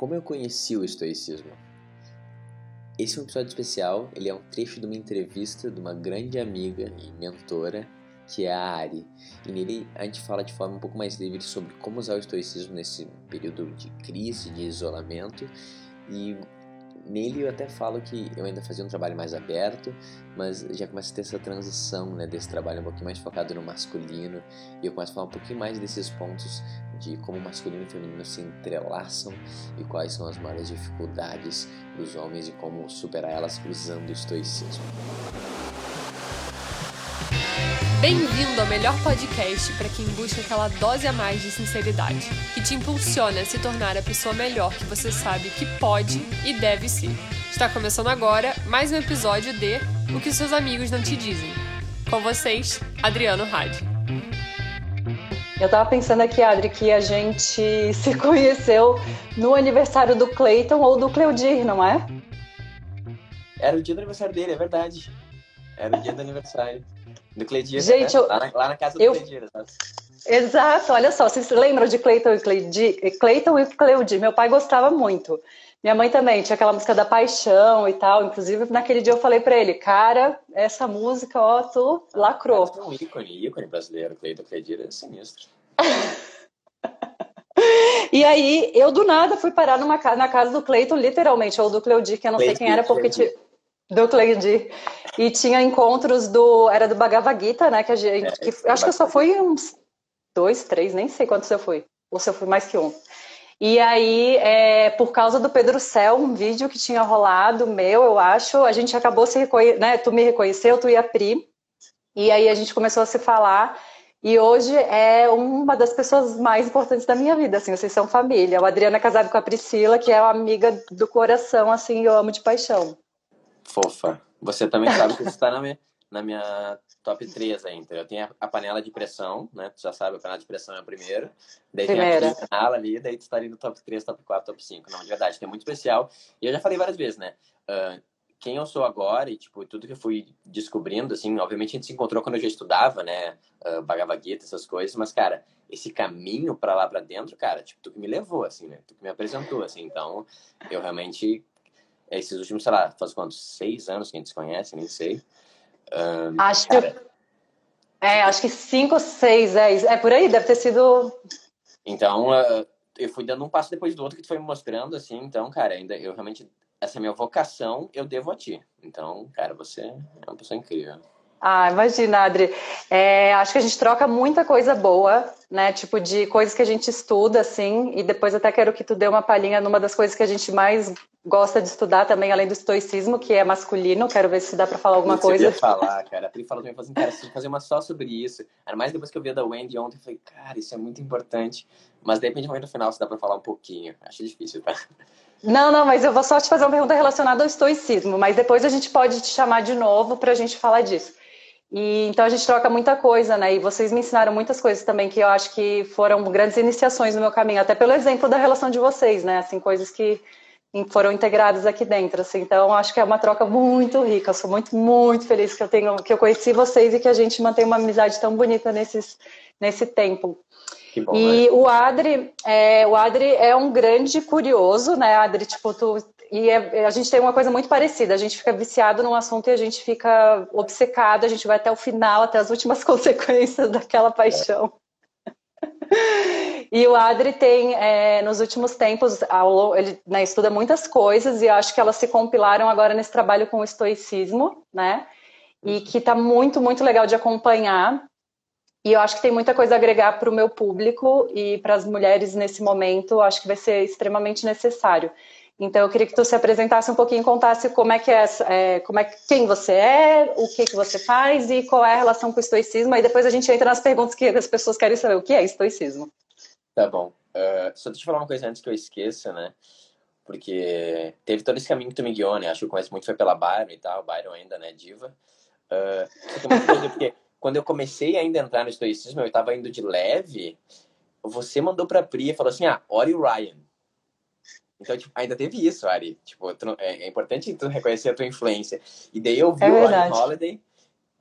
Como eu conheci o estoicismo? Esse é um episódio especial, ele é um trecho de uma entrevista de uma grande amiga e mentora, que é a Ari. E nele a gente fala de forma um pouco mais livre sobre como usar o estoicismo nesse período de crise, de isolamento e Nele eu até falo que eu ainda fazia um trabalho mais aberto, mas já começa a ter essa transição né, desse trabalho um pouquinho mais focado no masculino, e eu começo a falar um pouquinho mais desses pontos de como masculino e feminino se entrelaçam e quais são as maiores dificuldades dos homens e como superar elas usando o estoicismo. Bem-vindo ao melhor podcast para quem busca aquela dose a mais de sinceridade, que te impulsiona a se tornar a pessoa melhor que você sabe que pode e deve ser. Está começando agora mais um episódio de O que seus amigos não te dizem. Com vocês, Adriano Hadi. Eu tava pensando aqui, Adri, que a gente se conheceu no aniversário do Clayton ou do Cleudir, não é? Era o dia do aniversário dele, é verdade. Era o dia do aniversário. Do Cleidir, Gente, né? eu, lá, na, lá, na, casa do eu, Cleidir, exato. Olha só, vocês lembram de Cleiton e Cleidir? Cleiton e Cleudir, meu pai gostava muito. Minha mãe também tinha aquela música da paixão e tal. Inclusive, naquele dia eu falei para ele, cara, essa música, ó, tu lacrou. É um ícone, ícone brasileiro, Cleiton Cleidir é sinistro. e aí, eu do nada fui parar numa, na casa do Cleiton, literalmente, ou do Cleudir, que eu não sei quem era, porque tinha do Cleide. E tinha encontros do. Era do Bhagavad Gita, né? Que a gente. É, que, acho que eu só fui uns dois, três, nem sei quantos eu fui. Ou se eu fui mais que um. E aí, é, por causa do Pedro Céu, um vídeo que tinha rolado, meu, eu acho, a gente acabou se reconhecendo, né? Tu me reconheceu, tu e a Pri. E aí a gente começou a se falar. E hoje é uma das pessoas mais importantes da minha vida, assim, vocês são família. O Adriano é casado com a Priscila, que é uma amiga do coração, assim, eu amo de paixão. Fofa. Você também sabe que você está na minha, na minha top 3 aí, Eu tenho a, a, panela de pressão, né? Tu já sabe, a panela de pressão é a primeira. Daí primeira. tem a panela ali, daí tu está ali no top 3, top 4, top 5. Não, de verdade, tem muito especial. E eu já falei várias vezes, né? Uh, quem eu sou agora e, tipo, tudo que eu fui descobrindo, assim, obviamente a gente se encontrou quando eu já estudava, né? Uh, Bhagavad Gita, essas coisas, mas, cara, esse caminho para lá para dentro, cara, tipo, tu que me levou, assim, né? Tu que me apresentou, assim. Então, eu realmente esses últimos, sei lá, faz quantos? Seis anos que a gente se conhece, nem sei. Um, acho cara... que. É, acho que cinco, seis, é, é por aí, deve ter sido. Então, uh, eu fui dando um passo depois do outro que tu foi me mostrando, assim, então, cara, ainda eu realmente. Essa minha vocação eu devo a ti. Então, cara, você é uma pessoa incrível. Ah, imagina, Adri. É, acho que a gente troca muita coisa boa, né? Tipo, de coisas que a gente estuda, assim, e depois até quero que tu dê uma palhinha numa das coisas que a gente mais gosta de estudar também, além do estoicismo, que é masculino. Quero ver se dá para falar alguma coisa. Eu falar, cara. A Pri falou também, assim, cara, você fazer uma só sobre isso. Ainda mais depois que eu vi a da Wendy ontem, eu falei, cara, isso é muito importante. Mas de repente, no final, se dá para falar um pouquinho. Acho difícil, tá? Não, não, mas eu vou só te fazer uma pergunta relacionada ao estoicismo, mas depois a gente pode te chamar de novo para a gente falar disso. E então a gente troca muita coisa, né? E vocês me ensinaram muitas coisas também que eu acho que foram grandes iniciações no meu caminho, até pelo exemplo da relação de vocês, né? Assim, coisas que foram integradas aqui dentro, assim. Então acho que é uma troca muito rica. Eu sou muito, muito feliz que eu tenho, que eu conheci vocês e que a gente mantém uma amizade tão bonita nesses, nesse tempo. Bom, e né? o Adri, é, o Adri é um grande curioso, né, Adri? Tipo, tu e é, a gente tem uma coisa muito parecida. A gente fica viciado num assunto e a gente fica obcecado. A gente vai até o final, até as últimas consequências daquela paixão. É. e o Adri tem, é, nos últimos tempos, ele né, estuda muitas coisas e acho que elas se compilaram agora nesse trabalho com o estoicismo, né? E que está muito, muito legal de acompanhar. E eu acho que tem muita coisa a agregar para o meu público e para as mulheres nesse momento. Acho que vai ser extremamente necessário. Então, eu queria que tu se apresentasse um pouquinho, contasse como é que é, é, como é quem você é, o que que você faz e qual é a relação com o estoicismo. Aí depois a gente entra nas perguntas que as pessoas querem saber o que é estoicismo. Tá bom. Uh, só deixa eu falar uma coisa antes que eu esqueça, né? Porque teve todo esse caminho que tu me guiou, né? Acho que eu conheço muito foi pela Byron e tal, Byron ainda, né, diva. Uh, porque quando eu comecei ainda a entrar no estoicismo, eu estava indo de leve, você mandou pra Pri e falou assim, ah, ore o Ryan. Então, tipo, ainda teve isso, Ari. Tipo, tu, é, é, importante tu reconhecer a tua influência. E daí eu vi é o Ryan Holiday,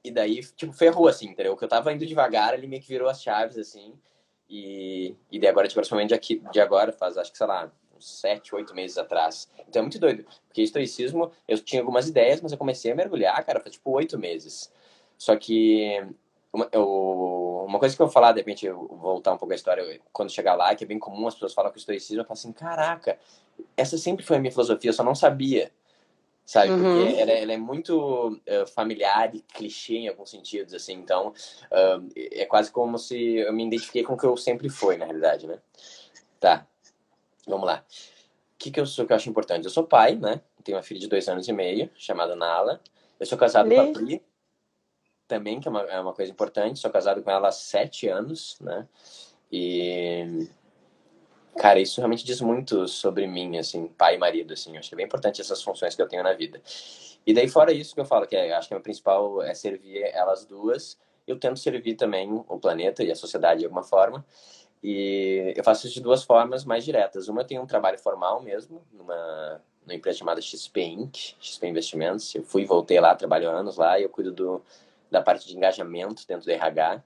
e daí, tipo, ferrou, assim, entendeu? Que eu tava indo devagar, ele meio que virou as chaves, assim. E, e daí agora, tipo, principalmente de, aqui, de agora, faz, acho que, sei lá, uns sete, oito meses atrás. Então é muito doido, porque estoicismo, eu tinha algumas ideias, mas eu comecei a mergulhar, cara, faz tipo oito meses. Só que uma, eu, uma coisa que eu vou falar, de repente, eu voltar um pouco a história, quando chegar lá, que é bem comum as pessoas falam que o estoicismo, eu falo assim, caraca, essa sempre foi a minha filosofia, eu só não sabia sabe? Uhum. Porque ela, ela, é muito uh, familiar e clichê em alguns sentidos, assim. Então, uh, é quase como se eu me identifiquei com o que eu sempre fui, na realidade, né? Tá, vamos lá. O que, que eu sou que eu acho importante? Eu sou pai, né? Tenho uma filha de dois anos e meio, chamada Nala. Eu sou casado com a Pri, também, que é uma, é uma coisa importante. Sou casado com ela há sete anos, né? E Cara, isso realmente diz muito sobre mim, assim, pai e marido, assim. Eu acho que é bem importante essas funções que eu tenho na vida. E daí, fora isso que eu falo, que é, acho que o principal é servir elas duas. Eu tento servir também o planeta e a sociedade de alguma forma. E eu faço isso de duas formas mais diretas. Uma, eu tenho um trabalho formal mesmo, numa, numa empresa chamada XP Inc., XP Investimentos. Eu fui e voltei lá, trabalho anos lá, e eu cuido do, da parte de engajamento dentro do RH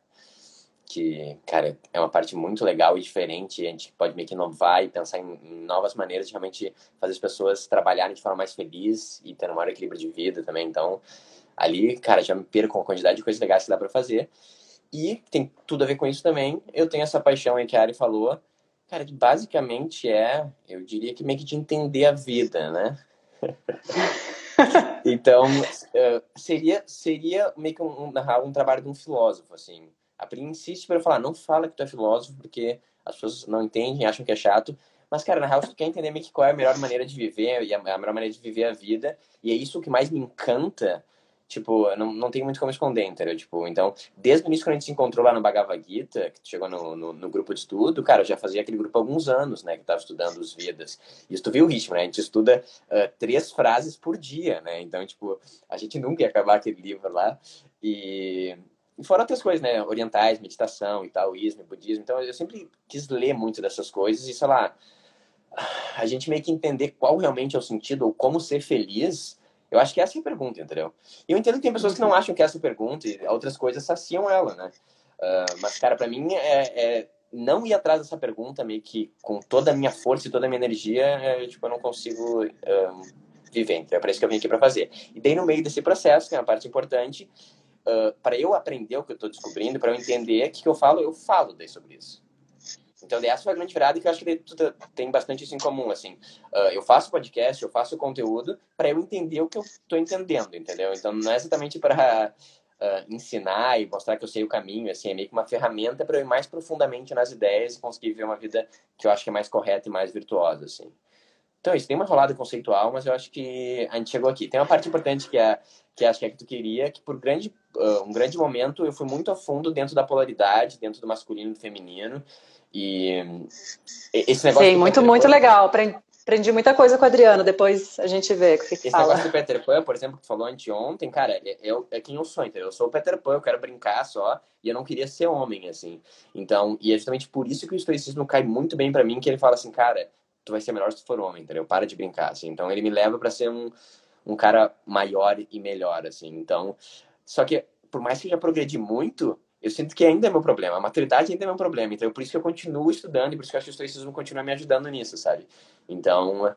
que, cara, é uma parte muito legal e diferente. A gente pode meio que inovar e pensar em, novas maneiras de realmente fazer as pessoas trabalharem de forma mais feliz e ter um maior equilíbrio de vida também. Então, ali, cara, já me perco com a quantidade de coisas legais que dá para fazer. E tem tudo a ver com isso também. Eu tenho essa paixão aí que a Ari falou, cara, que basicamente é, eu diria que meio que de entender a vida, né? então, uh, seria, seria meio que um, um, um trabalho de um filósofo, assim a Pri insiste para falar, não fala que tu é filósofo, porque as pessoas não entendem, acham que é chato. Mas, cara, na real, tu quer entender meio que qual é a melhor maneira de viver e a melhor maneira de viver a vida. E é isso que mais me encanta. Tipo, não, não tem muito como esconder, entendeu? Tipo, então, desde o início, quando a gente se encontrou lá no Bhagavad Gita, que chegou no, no, no, grupo de estudo, cara, eu já fazia aquele grupo há alguns anos, né? Que tava estudando os Vedas. E tu viu o ritmo, né? A gente estuda uh, três frases por dia, né? Então, tipo, a gente nunca ia acabar aquele livro lá. E, e fora outras coisas, né? Orientais, meditação e taoísmo, budismo. Então eu sempre quis ler muito dessas coisas e, sei lá, a gente meio que entender qual realmente é o sentido ou como ser feliz. Eu acho que essa é a pergunta, entendeu? E eu entendo que tem pessoas que não uhum. acham que essa é a pergunta e outras coisas saciam ela, né? Uh, mas, cara, para mim é, é, não ir atrás dessa pergunta meio que com toda a minha força e toda a minha energia, é, tipo, eu não consigo um, viver. Então é para isso que eu vim aqui para fazer. E daí, no meio desse processo, que é uma parte importante, uh, para eu aprender o que eu estou descobrindo, para eu entender o que, que eu falo, eu falo daí sobre isso. Então, essa foi a grande virada que eu acho que tem bastante isso em comum, assim. Uh, eu faço podcast, eu faço conteúdo para eu entender o que eu estou entendendo, entendeu? Então, não é exatamente para uh, ensinar e mostrar que eu sei o caminho, assim, é meio que uma ferramenta para eu ir mais profundamente nas ideias e conseguir viver uma vida que eu acho que é mais correta e mais virtuosa, assim. Então, isso tem uma rolada conceitual, mas eu acho que a gente chegou aqui. Tem uma parte importante que é que acho que é que tu queria, que por grande, uh, um grande momento eu fui muito a fundo dentro da polaridade, dentro do masculino e do feminino. E esse negócio. Sim, muito, muito Pan, legal. Aprendi muita coisa com o Adriano, depois a gente vê o que, que Esse fala. negócio do Peter Pan, por exemplo, que tu falou anteontem, cara, é, é, é quem eu sou, entendeu? Eu sou o Peter Pan, eu quero brincar só, e eu não queria ser homem, assim. Então, e é justamente por isso que o estoicismo cai muito bem para mim, que ele fala assim, cara, tu vai ser melhor se tu for homem, entendeu? Para de brincar, assim. Então ele me leva para ser um, um cara maior e melhor, assim. Então, só que por mais que eu já progredi muito, eu sinto que ainda é meu problema. A maturidade ainda é meu problema. Então, por isso que eu continuo estudando e por isso que eu acho que o estoicismo continua me ajudando nisso, sabe? Então, uh,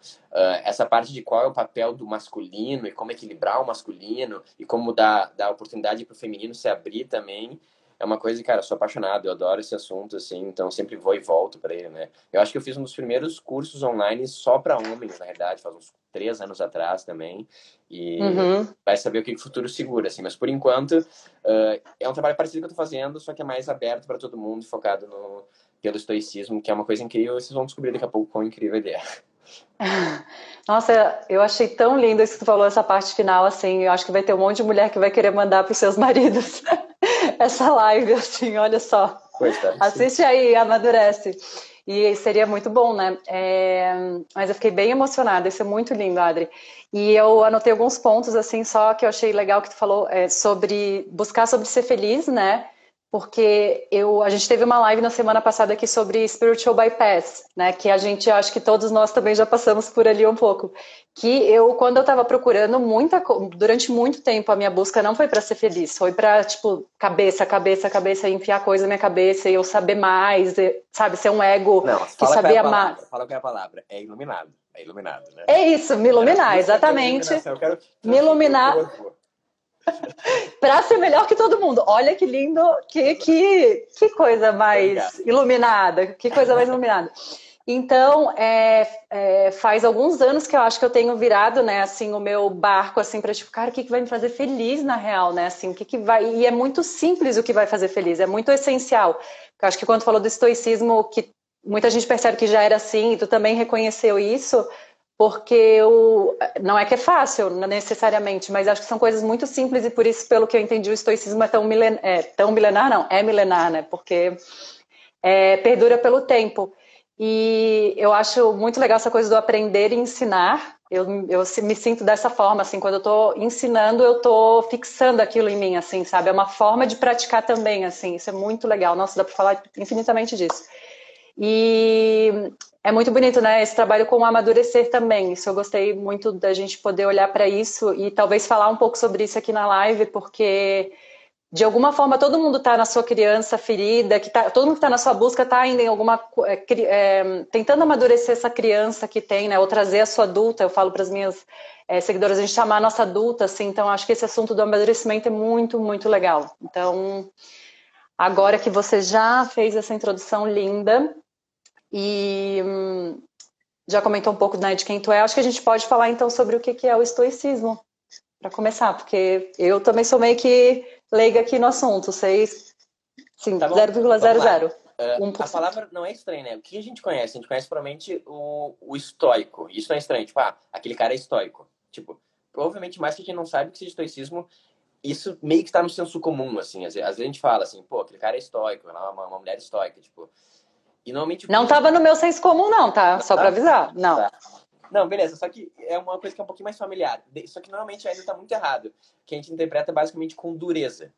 essa parte de qual é o papel do masculino e como equilibrar o masculino e como dar, dar oportunidade para o feminino se abrir também, é uma coisa, cara, eu sou apaixonado, eu adoro esse assunto, assim, então sempre vou e volto para ele, né? Eu acho que eu fiz um dos primeiros cursos online só para homens, na verdade, faz uns três anos atrás também, e uhum. vai saber o que o futuro segura, assim, mas por enquanto uh, é um trabalho parecido que eu tô fazendo, só que é mais aberto para todo mundo, focado no, pelo estoicismo, que é uma coisa incrível, vocês vão descobrir daqui a pouco quão incrível ele é. Nossa, eu achei tão lindo isso que tu falou, essa parte final, assim, eu acho que vai ter um monte de mulher que vai querer mandar para os seus maridos essa live, assim, olha só. Tá, Assiste aí, amadurece. E seria muito bom, né? É... Mas eu fiquei bem emocionada, isso é muito lindo, Adri. E eu anotei alguns pontos, assim, só que eu achei legal que tu falou é, sobre buscar sobre ser feliz, né? Porque eu, a gente teve uma live na semana passada aqui sobre spiritual bypass, né? Que a gente acho que todos nós também já passamos por ali um pouco. Que eu, quando eu estava procurando muita, durante muito tempo a minha busca não foi para ser feliz, foi para tipo cabeça, cabeça, cabeça, enfiar coisa na minha cabeça e eu saber mais, sabe, ser um ego não, que sabia é mais. Fala que é a palavra, é iluminado, é iluminado, né? É isso, me iluminar, exatamente. Eu quero me iluminar para ser melhor que todo mundo. Olha que lindo, que, que, que coisa mais Obrigado. iluminada, que coisa mais iluminada. Então, é, é, faz alguns anos que eu acho que eu tenho virado, né, assim, o meu barco, assim, para tipo, cara, o que, que vai me fazer feliz na real, né, assim, o que, que vai... E é muito simples o que vai fazer feliz, é muito essencial. Eu acho que quando falou do estoicismo, que muita gente percebe que já era assim, e tu também reconheceu isso, porque eu, não é que é fácil necessariamente, mas acho que são coisas muito simples e por isso, pelo que eu entendi, o estoicismo é tão, milen, é, tão milenar, não, é milenar, né? Porque é, perdura pelo tempo. E eu acho muito legal essa coisa do aprender e ensinar. Eu, eu me sinto dessa forma, assim, quando eu estou ensinando, eu estou fixando aquilo em mim, assim, sabe? É uma forma de praticar também, assim, isso é muito legal. Nossa, dá para falar infinitamente disso. E é muito bonito, né? Esse trabalho com o amadurecer também. Isso eu gostei muito da gente poder olhar para isso e talvez falar um pouco sobre isso aqui na live, porque de alguma forma todo mundo está na sua criança ferida, que tá, todo mundo que está na sua busca está ainda em alguma é, é, tentando amadurecer essa criança que tem, né? Ou trazer a sua adulta. Eu falo para as minhas é, seguidoras a gente chamar a nossa adulta, assim. Então acho que esse assunto do amadurecimento é muito, muito legal. Então agora que você já fez essa introdução linda, e hum, já comentou um pouco né, de quem tu é. Acho que a gente pode falar então sobre o que, é o estoicismo, para começar, porque eu também sou meio que leiga aqui no assunto, sei sim, tá 0,00. Uh, a palavra não é estranha, né? O que a gente conhece? A gente conhece provavelmente o, o estoico. Isso não é estranho. Tipo, ah, aquele cara é estoico. Tipo, provavelmente mais que a gente não sabe que esse estoicismo, isso meio que está no senso comum, assim. Às vezes, às vezes a gente fala assim, pô, aquele cara é estoico, ela é uma, uma mulher estoica. Tipo, e normalmente. Não estava no meu senso comum, não, tá? Só para avisar. Não. Tá. Não, beleza. Só que é uma coisa que é um pouquinho mais familiar. Só que normalmente ainda está muito errado. Que a gente interpreta basicamente com dureza.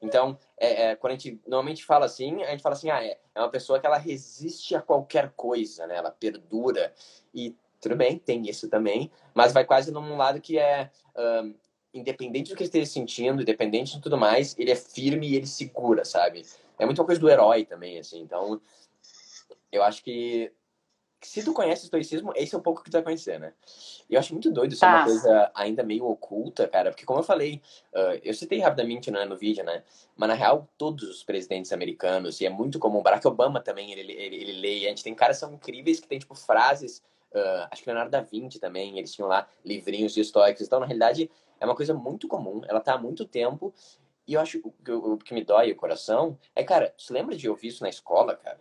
Então, é, é, quando a gente normalmente fala assim, a gente fala assim, ah, é, é uma pessoa que ela resiste a qualquer coisa, né? Ela perdura. E tudo bem, tem isso também, mas vai quase num lado que é um, independente do que ele esteja sentindo, independente de tudo mais, ele é firme e ele segura, sabe? É muito uma coisa do herói também, assim. Então, eu acho que se tu conhece o estoicismo, esse é um pouco que tu vai conhecer, né? E eu acho muito doido isso é uma coisa ainda meio oculta, cara, porque como eu falei, uh, eu citei rapidamente né, no vídeo, né? Mas na real, todos os presidentes americanos, e é muito comum, Barack Obama também, ele, ele, ele lê, a gente tem caras que são incríveis que tem, tipo, frases, uh, acho que Leonardo da Vinci também, eles tinham lá livrinhos de estoicos, então, na realidade, é uma coisa muito comum, ela tá há muito tempo, e eu acho que o que me dói o coração é, cara, você lembra de ouvir isso na escola, cara?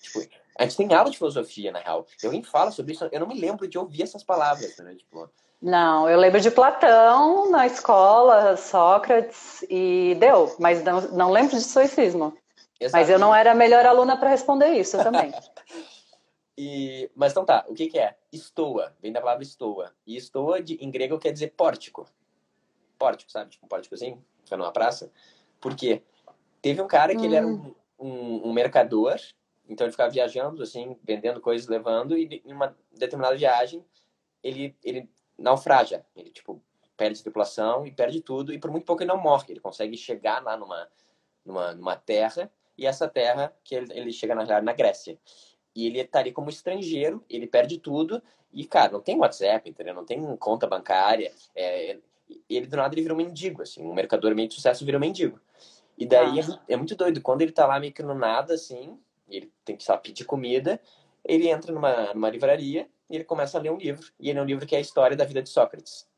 Tipo, a gente tem aula de filosofia, na real. E alguém fala sobre isso, eu não me lembro de ouvir essas palavras, né? Tipo, não, eu lembro de Platão na escola, Sócrates, e deu, mas não, não lembro de stoicismo. Exato. Mas eu não era a melhor aluna para responder isso também. e, mas então tá, o que, que é? Estoa, vem da palavra estoa. E estoa de, em grego quer dizer pórtico. Pórtico, sabe? Tipo um pórticozinho fica numa praça. Por quê? Teve um cara que hum. ele era um, um, um, mercador, então ele ficava viajando, assim, vendendo coisas, levando, e em uma determinada viagem ele, ele naufraga. Ele, tipo, perde a tripulação e perde tudo, e por muito pouco ele não morre. Ele consegue chegar lá numa, numa, numa terra, e essa terra que ele, ele chega na, na Grécia. E ele estaria como estrangeiro, ele perde tudo, e, cara, não tem WhatsApp, entendeu? Não tem conta bancária. É, ele do nada ele vira um mendigo, assim, um mercador meio de sucesso vira um mendigo. E daí ah. é, é, muito doido, quando ele tá lá meio que no nada, assim, ele tem que, só pedir comida, ele entra numa, numa livraria e ele começa a ler um livro, e ele é um livro que é a história da vida de Sócrates.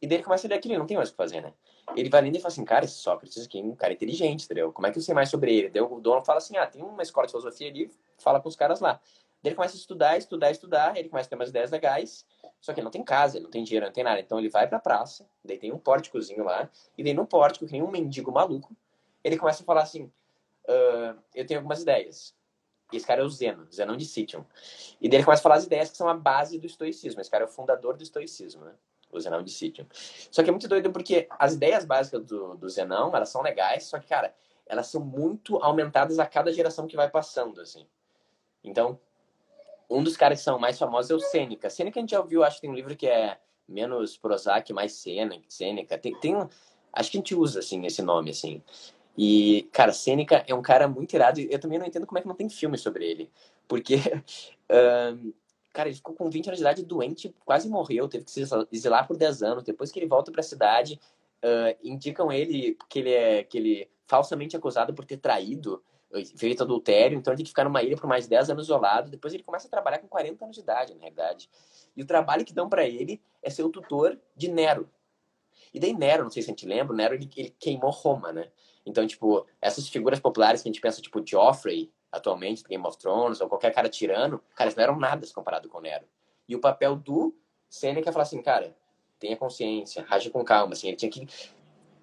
E daí ele começa a ler aquilo, não tem mais o que fazer, né? Ele vai lendo e fala assim, cara, esse Sócrates aqui é um cara inteligente, entendeu? Como é que eu sei mais sobre ele? Daí o dono fala assim, ah, tem uma escola de filosofia ali, fala com os caras lá. Daí ele começa a estudar, estudar, estudar, ele começa a ter umas ideias legais, só que ele não tem casa, ele não tem dinheiro, não tem nada. Então ele vai pra praça, daí tem um pórticozinho lá, e daí no pórtico, que nem um mendigo maluco, ele começa a falar assim: uh, Eu tenho algumas ideias. E esse cara é o Zeno, Zenão de Citium. E daí ele começa a falar as ideias que são a base do estoicismo. Esse cara é o fundador do estoicismo, né? o Zenão de Sítio. Só que é muito doido porque as ideias básicas do, do Zenão, elas são legais, só que, cara, elas são muito aumentadas a cada geração que vai passando, assim. Então, um dos caras que são mais famosos é o Sêneca. Sêneca a gente já ouviu, acho que tem um livro que é menos Prozac, mais Sêneca. Tem, tem um, acho que a gente usa, assim, esse nome, assim. E, cara, Sêneca é um cara muito irado. Eu também não entendo como é que não tem filme sobre ele. Porque, um, cara, ele ficou com 20 anos de idade doente, quase morreu, teve que se exilar por 10 anos. Depois que ele volta para a cidade, uh, indicam ele que ele é que ele falsamente acusado por ter traído feito adultério, então ele tem que ficar numa ilha por mais 10 anos isolado. Depois ele começa a trabalhar com 40 anos de idade, na realidade. E o trabalho que dão para ele é ser o tutor de Nero. E daí Nero, não sei se a gente lembra, Nero ele, ele, queimou Roma, né? Então, tipo, essas figuras populares que a gente pensa, tipo Joffrey, atualmente, Game of Thrones, ou qualquer cara tirano, cara, eles não eram nada comparado com Nero. E o papel do Seneca é falar assim, cara, tenha consciência, age com calma, assim, ele tinha que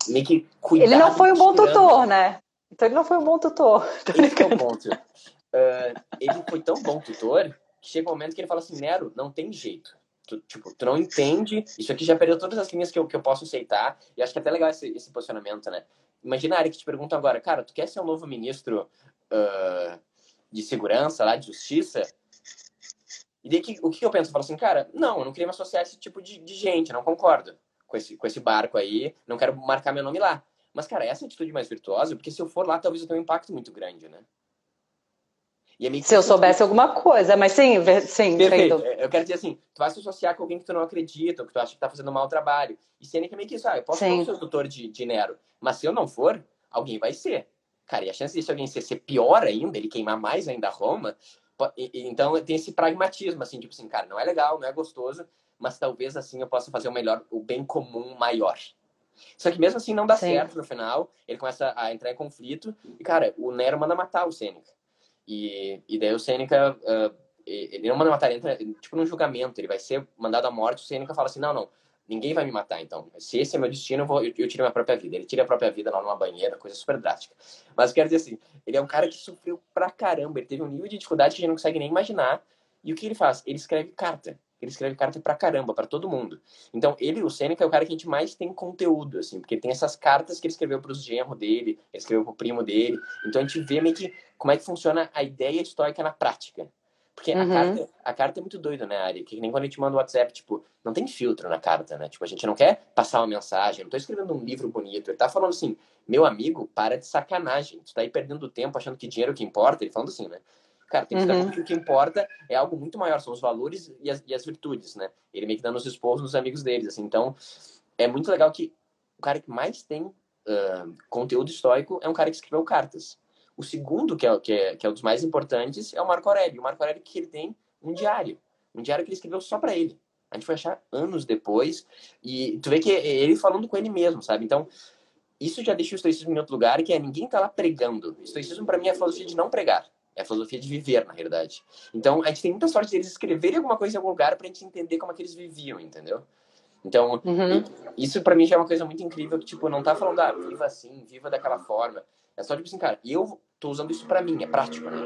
meio que cuidar. Ele não foi um bom tutor, né? Então ele não foi um bom tutor. Esse é o ponto. Uh, ele foi tão bom tutor que chega um momento que ele fala assim, Nero, não tem jeito. Tu, tipo, tu não entende, isso aqui já perdeu todas as linhas que eu, que eu posso aceitar, e acho que é até legal esse, esse posicionamento, né? Imagina a área que te pergunta agora, cara, tu quer ser um novo ministro uh, de segurança lá, de justiça? E daí que, o que eu penso? Eu falo assim, cara, não, eu não queria me associar a esse tipo de, de gente, não concordo com esse, com esse barco aí, não quero marcar meu nome lá. Mas, cara, essa é a atitude mais virtuosa, porque se eu for lá, talvez eu tenha um impacto muito grande, né? É se eu soubesse alguma coisa, mas sim, sim. Perfeito. É, eu quero dizer assim, tu vai se associar com alguém que tu não acredita, ou que tu acha que tá fazendo um mau trabalho. E que é meio que isso, ah, eu posso sim. ser o tutor de, de Nero, mas se eu não for, alguém vai ser. Cara, e a chance de alguém ser, ser pior ainda, ele queimar mais ainda Roma, então tem esse pragmatismo, assim, tipo assim, cara, não é legal, não é gostoso, mas talvez assim eu possa fazer o melhor, o bem comum maior. Só que mesmo assim não dá Sim. certo no final. Ele começa a entrar em conflito. E, cara, o Nero manda matar o Sêneca. E, e daí o Sêneca. Uh, ele não manda matar, ele entra tipo num julgamento. Ele vai ser mandado à morte. O Sêneca fala assim: não, não. Ninguém vai me matar, então. Se esse é meu destino, eu, vou, eu, eu tiro minha própria vida. Ele tira a própria vida lá numa banheira, coisa super drástica. Mas quero dizer assim, ele é um cara que sofreu pra caramba. Ele teve um nível de dificuldade que a gente não consegue nem imaginar. E o que ele faz? Ele escreve carta ele escreve carta pra caramba, para todo mundo. Então, ele, o Seneca, é o cara que a gente mais tem conteúdo, assim, porque tem essas cartas que ele escreveu pros genros dele, ele escreveu pro primo dele. Então, a gente vê meio que como é que funciona a ideia histórica na prática. Porque uhum. a, carta, a carta é muito doida, né, Ari? Que nem quando a gente manda o WhatsApp, tipo, não tem filtro na carta, né? Tipo, a gente não quer passar uma mensagem, não tô escrevendo um livro bonito. Ele tá falando assim, meu amigo, para de sacanagem. Tu tá aí perdendo tempo achando que dinheiro é o que importa. Ele falando assim, né? Cara, tem que uhum. que o que importa é algo muito maior, são os valores e as, e as virtudes, né? Ele meio que dando os esposos nos amigos deles, assim. Então, é muito legal que o cara que mais tem uh, conteúdo histórico é um cara que escreveu cartas. O segundo, que é, que, é, que é um dos mais importantes, é o Marco Aurélio. O Marco Aurélio que ele tem um diário. Um diário que ele escreveu só para ele. A gente foi achar anos depois. E tu vê que é ele falando com ele mesmo, sabe? Então, isso já deixa o estoicismo em outro lugar, que é ninguém tá lá pregando. O estoicismo, para mim, é a filosofia de não pregar. É a filosofia de viver, na realidade. Então, a gente tem muita sorte deles escreverem alguma coisa em algum lugar pra gente entender como é que eles viviam, entendeu? Então, uhum. isso para mim já é uma coisa muito incrível, que, tipo, não tá falando, ah, viva assim, viva daquela forma. É só, tipo assim, cara, eu tô usando isso para mim, é prático, né?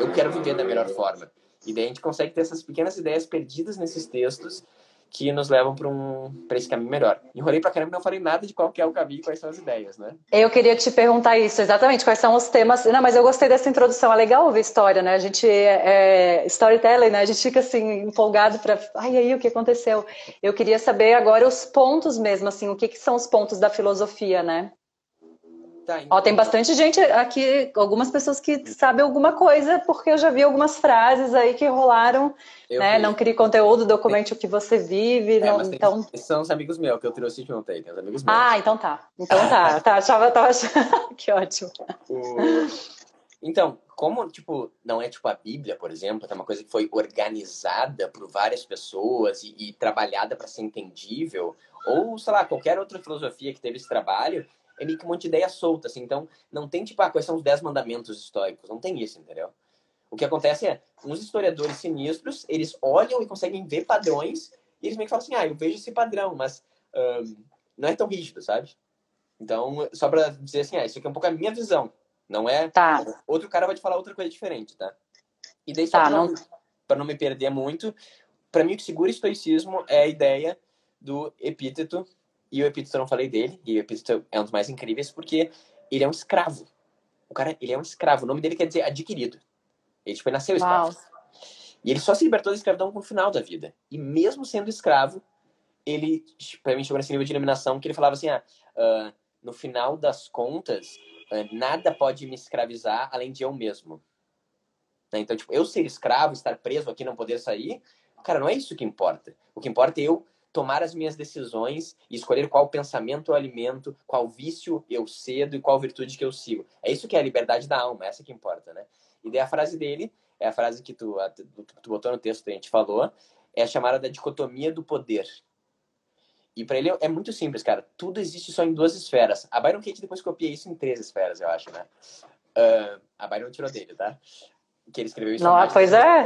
Eu quero viver da melhor forma. E daí a gente consegue ter essas pequenas ideias perdidas nesses textos que nos levam para um para esse caminho melhor. Enrolei para caramba, não falei nada de qual que é o caminho, quais são as ideias, né? Eu queria te perguntar isso, exatamente, quais são os temas. Não, mas eu gostei dessa introdução, é legal ouvir história, né? A gente é, é storytelling, né? A gente fica assim empolgado para, ai aí o que aconteceu? Eu queria saber agora os pontos mesmo, assim, o que, que são os pontos da filosofia, né? Tá, então... Ó, tem bastante gente aqui, algumas pessoas que sabem alguma coisa, porque eu já vi algumas frases aí que rolaram, eu né? Vi. Não crie conteúdo, documente o que você vive. É, não, então... São os amigos meus que eu trouxe junto aí, tem os amigos meus. Ah, então tá. Então tá. tá, achava, tava achando. que ótimo. O... Então, como, tipo, não é tipo a Bíblia, por exemplo, que é uma coisa que foi organizada por várias pessoas e, e trabalhada para ser entendível, ou, sei lá, qualquer outra filosofia que teve esse trabalho, é meio que um monte de ideia solta, assim. Então, não tem, tipo, ah, quais são os dez mandamentos históricos. Não tem isso, entendeu? O que acontece é, uns historiadores sinistros, eles olham e conseguem ver padrões, e eles meio que falam assim, ah, eu vejo esse padrão, mas um, não é tão rígido, sabe? Então, só pra dizer assim, ah, isso aqui é um pouco a minha visão. Não é... Tá. Outro cara vai te falar outra coisa diferente, tá? E daí, só tá, pra, não... não... pra não me perder muito, para mim o que segura o estoicismo é a ideia do epíteto, e o epíteto eu não falei dele, e o epíteto é um dos mais incríveis porque ele é um escravo. O cara, ele é um escravo. O nome dele quer dizer adquirido. Ele, tipo, ele nasceu escravo. Uau. E ele só se libertou da escravidão no final da vida. E mesmo sendo escravo, ele, para mim, chegou nesse nível de iluminação que ele falava assim, ah, uh, no final das contas, uh, nada pode me escravizar além de eu mesmo. Né? Então, tipo, eu ser escravo, estar preso aqui, não poder sair, cara, não é isso que importa. O que importa é eu tomar as minhas decisões e escolher qual pensamento eu alimento, qual vício eu cedo e qual virtude que eu sigo. É isso que é a liberdade da alma, essa que importa, né? E daí a frase dele, é a frase que tu, a, tu botou no texto que a gente falou, é a chamada da dicotomia do poder. E para ele é muito simples, cara. Tudo existe só em duas esferas. A Byron Katie depois copia isso em três esferas, eu acho, né? Uh, a Byron tirou dele, tá? Que ele escreveu isso Não, pois é.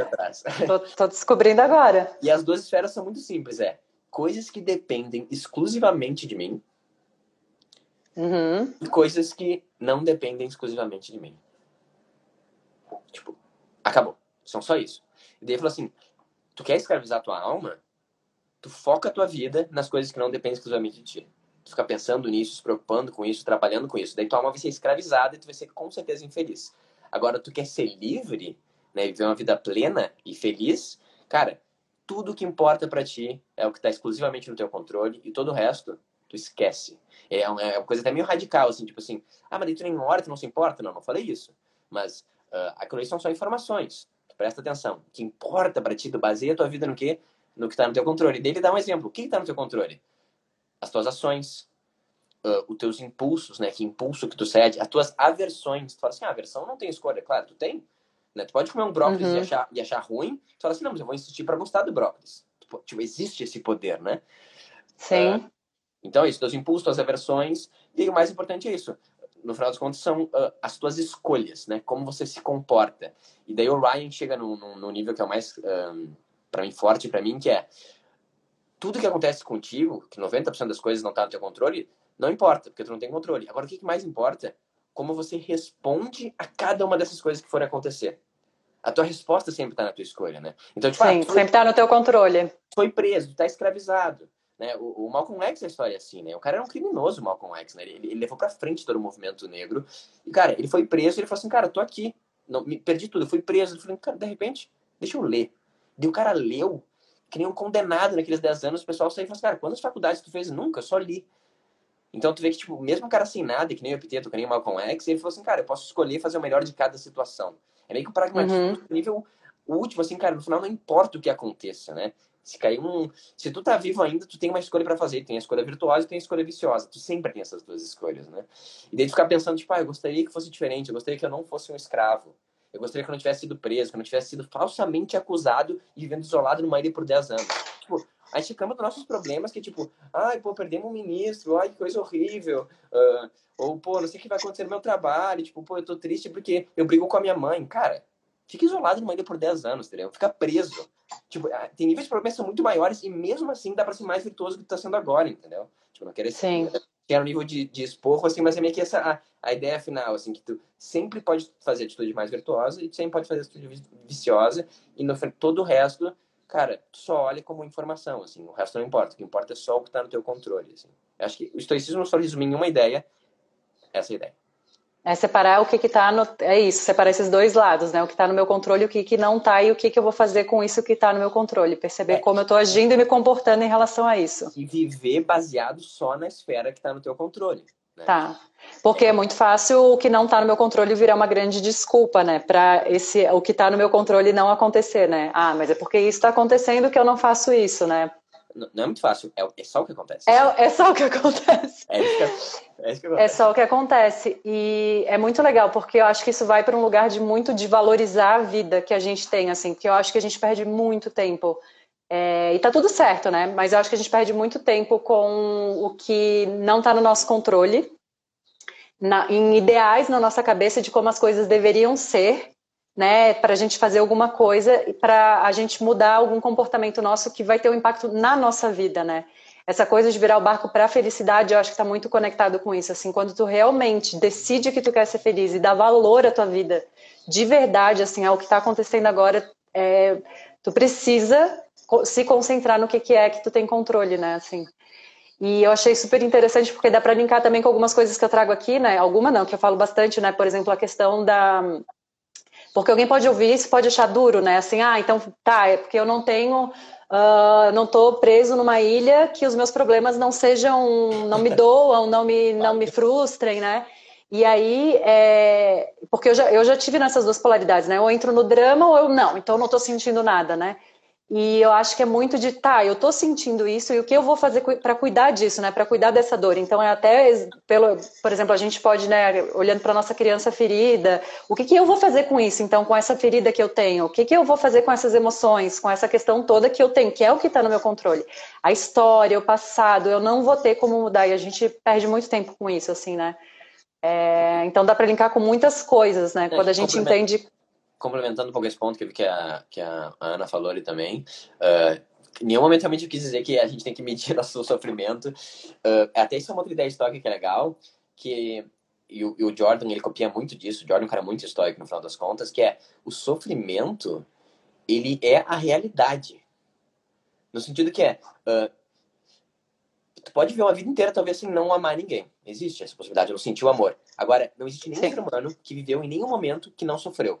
Tô, tô descobrindo agora. E as duas esferas são muito simples, é coisas que dependem exclusivamente de mim uhum. e coisas que não dependem exclusivamente de mim. Tipo, acabou. São só isso. E daí ele falou assim: tu quer escravizar tua alma? Tu foca a tua vida nas coisas que não dependem exclusivamente de ti. Tu fica pensando nisso, se preocupando com isso, trabalhando com isso. Daí tua alma vai ser escravizada e tu vai ser com certeza infeliz. Agora, tu quer ser livre, né, viver uma vida plena e feliz, cara, tudo que importa para ti é o que está exclusivamente no teu controle e todo o resto tu esquece. É uma, é uma coisa até meio radical, assim, tipo assim, ah, mas daí tu nem hora, tu não se importa? Não, não falei isso. Mas uh, aquilo aí são só informações. Tu presta atenção. O que importa para ti, tu baseia a tua vida no quê? No que está no teu controle. E daí ele dá um exemplo. O que está no teu controle? As tuas ações, uh, os teus impulsos, né? Que impulso que tu cede, as tuas aversões. Tu fala assim, ah, aversão não tem escolha. Claro, tu tem. Né? Tu pode comer um brócolis uhum. e, achar, e achar ruim, tu fala assim, não, mas eu vou insistir para gostar do brócolis. Tipo, existe esse poder, né? Sim. Uh, então, é isso, teus impulsos, tuas aversões, e o mais importante é isso. No final das contas, são uh, as tuas escolhas, né? Como você se comporta. E daí o Ryan chega no nível que é o mais, um, para mim, forte para mim, que é tudo que acontece contigo, que 90% das coisas não está no teu controle, não importa, porque tu não tem controle. Agora, o que, que mais importa como você responde a cada uma dessas coisas que forem acontecer. A tua resposta sempre está na tua escolha, né? Então, tipo, Sim, foi, sempre está no teu controle. Foi preso, está escravizado. Né? O, o, Malcolm X é a história assim, né? O cara era um criminoso, o Malcolm X, né? Ele, ele, levou pra frente todo o movimento negro. E, cara, ele foi preso e ele falou assim, cara, tô aqui. Não, me, perdi tudo, eu fui preso. Eu falei, cara, de repente, deixa eu ler. E o cara leu, que nem um condenado naqueles 10 anos, o pessoal saiu e falou assim, cara, quantas faculdades tu fez? Nunca, só li. Então tu vê que, tipo, mesmo o cara sem nada, que nem o Epiteto, que nem o Malcolm X, ele falou assim, cara, eu posso escolher fazer o melhor de cada situação. É meio que o pragmatismo uhum. nível último, assim, cara, no final não importa o que aconteça, né? Se cair um. Se tu tá vivo ainda, tu tem uma escolha para fazer. Tem a escolha virtuosa e tem a escolha viciosa. Tu sempre tem essas duas escolhas, né? E daí tu ficar pensando, tipo, ah, eu gostaria que fosse diferente, eu gostaria que eu não fosse um escravo. Eu gostaria que eu não tivesse sido preso, que eu não tivesse sido falsamente acusado e vivendo isolado numa ilha por 10 anos. Tipo, a gente reclama dos nossos problemas, que tipo, ai, pô, perdemos um ministro, ai, que coisa horrível. Uh, ou, pô, não sei o que vai acontecer no meu trabalho, tipo, pô, eu tô triste porque eu brigo com a minha mãe. Cara, fica isolado numa ilha por 10 anos, entendeu? Fica preso. Tipo, tem níveis de problemas que são muito maiores e mesmo assim dá pra ser mais virtuoso do que tá sendo agora, entendeu? Tipo, não quero Sim. Que era um nível de, de esporro, assim, mas é meio que essa a, a ideia final, assim, que tu sempre pode fazer atitude mais virtuosa e tu sempre pode fazer atitude viciosa e no todo o resto cara, tu só olha como informação, assim, o resto não importa. O que importa é só o que está no teu controle, assim. Acho que o estoicismo só resume em uma ideia, essa é ideia. É separar o que que tá no... É isso, separar esses dois lados, né? O que está no meu controle e o que que não está e o que que eu vou fazer com isso que está no meu controle. Perceber é. como eu estou agindo e me comportando em relação a isso. E viver baseado só na esfera que está no teu controle. Né? Tá. Porque é muito fácil o que não está no meu controle virar uma grande desculpa, né? Para esse o que está no meu controle não acontecer, né? Ah, mas é porque isso está acontecendo que eu não faço isso, né? Não, não é muito fácil, é, é, só o que acontece. É, é só o que acontece. É isso que, é, isso que acontece. É só o que acontece. E é muito legal, porque eu acho que isso vai para um lugar de muito de valorizar a vida que a gente tem, assim, porque eu acho que a gente perde muito tempo. É, e tá tudo certo, né? Mas eu acho que a gente perde muito tempo com o que não está no nosso controle na, em ideais na nossa cabeça de como as coisas deveriam ser, né, para a gente fazer alguma coisa e para a gente mudar algum comportamento nosso que vai ter um impacto na nossa vida, né? Essa coisa de virar o barco para a felicidade, eu acho que está muito conectado com isso. Assim, quando tu realmente decide que tu quer ser feliz e dá valor à tua vida, de verdade, assim, ao que está acontecendo agora, é, tu precisa se concentrar no que, que é que tu tem controle, né? Assim. E eu achei super interessante porque dá para linkar também com algumas coisas que eu trago aqui, né? Alguma não, que eu falo bastante, né? Por exemplo, a questão da porque alguém pode ouvir isso, pode achar duro, né? Assim, ah, então tá, é porque eu não tenho, uh, não estou preso numa ilha que os meus problemas não sejam, não me doam, não me, não me frustrem, né? E aí, é, porque eu já, eu já tive nessas duas polaridades, né? Ou entro no drama ou eu não, então eu não estou sentindo nada, né? E eu acho que é muito de, tá, eu tô sentindo isso e o que eu vou fazer para cuidar disso, né? Para cuidar dessa dor. Então é até pelo, por exemplo, a gente pode, né, olhando para nossa criança ferida, o que que eu vou fazer com isso? Então, com essa ferida que eu tenho, o que que eu vou fazer com essas emoções, com essa questão toda que eu tenho, que é o que está no meu controle. A história, o passado, eu não vou ter como mudar e a gente perde muito tempo com isso, assim, né? É, então dá para linkar com muitas coisas, né? É, Quando a gente entende complementando um pouco esse ponto que, a, que a Ana falou ali também, uh, em nenhum momento realmente eu quis dizer que a gente tem que medir nosso sofrimento. Uh, até isso é uma outra ideia histórica que é legal, que e o, e o, Jordan ele copia muito disso. O Jordan é um cara muito histórico no final das contas, que é o sofrimento ele é a realidade. No sentido que é uh, tu pode viver uma vida inteira talvez sem não amar ninguém. Existe essa possibilidade, não sentir o amor. Agora, não existe nenhum Sim. ser humano que viveu em nenhum momento que não sofreu.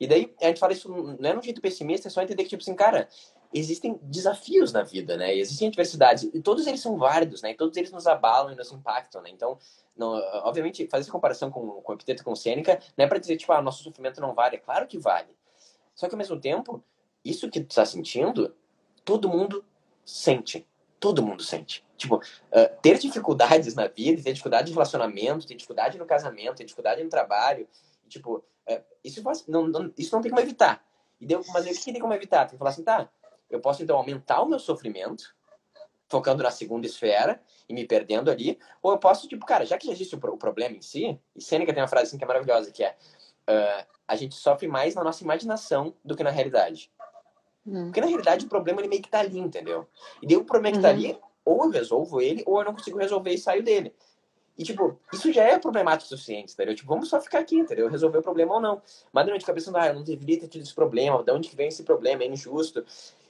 E daí a gente fala isso não é num jeito pessimista, é só entender que, tipo assim, cara, existem desafios na vida, né? Existem adversidades, e todos eles são válidos, né? E todos eles nos abalam e nos impactam, né? Então, não, obviamente, fazer essa comparação com, com o epiteto com Sêneca não é para dizer, tipo, ah, nosso sofrimento não vale. É claro que vale. Só que, ao mesmo tempo, isso que tu tá sentindo, todo mundo sente. Todo mundo sente. Tipo, uh, ter dificuldades na vida, ter dificuldade de relacionamento, ter dificuldade no casamento, ter dificuldade no trabalho, tipo, é, isso, não, não, isso não tem como evitar. E deu, mas o que tem como evitar? Tem que falar assim, tá, eu posso então aumentar o meu sofrimento, focando na segunda esfera e me perdendo ali, ou eu posso, tipo, cara, já que já existe o, problema em si, e Sêneca tem uma frase assim que é maravilhosa, que é uh, a gente sofre mais na nossa imaginação do que na realidade. Hum. Porque na realidade o problema ele meio que tá ali, entendeu? E daí o problema que tá uhum. ali, ou eu resolvo ele, ou eu não consigo resolver e saio dele. E, tipo, isso já é problemático o suficiente, entendeu? Tipo, vamos só ficar aqui, entendeu? Resolver o problema ou não. Mas não de cabeça, ah, eu não deveria ter tido esse problema, de onde que vem esse problema, é injusto.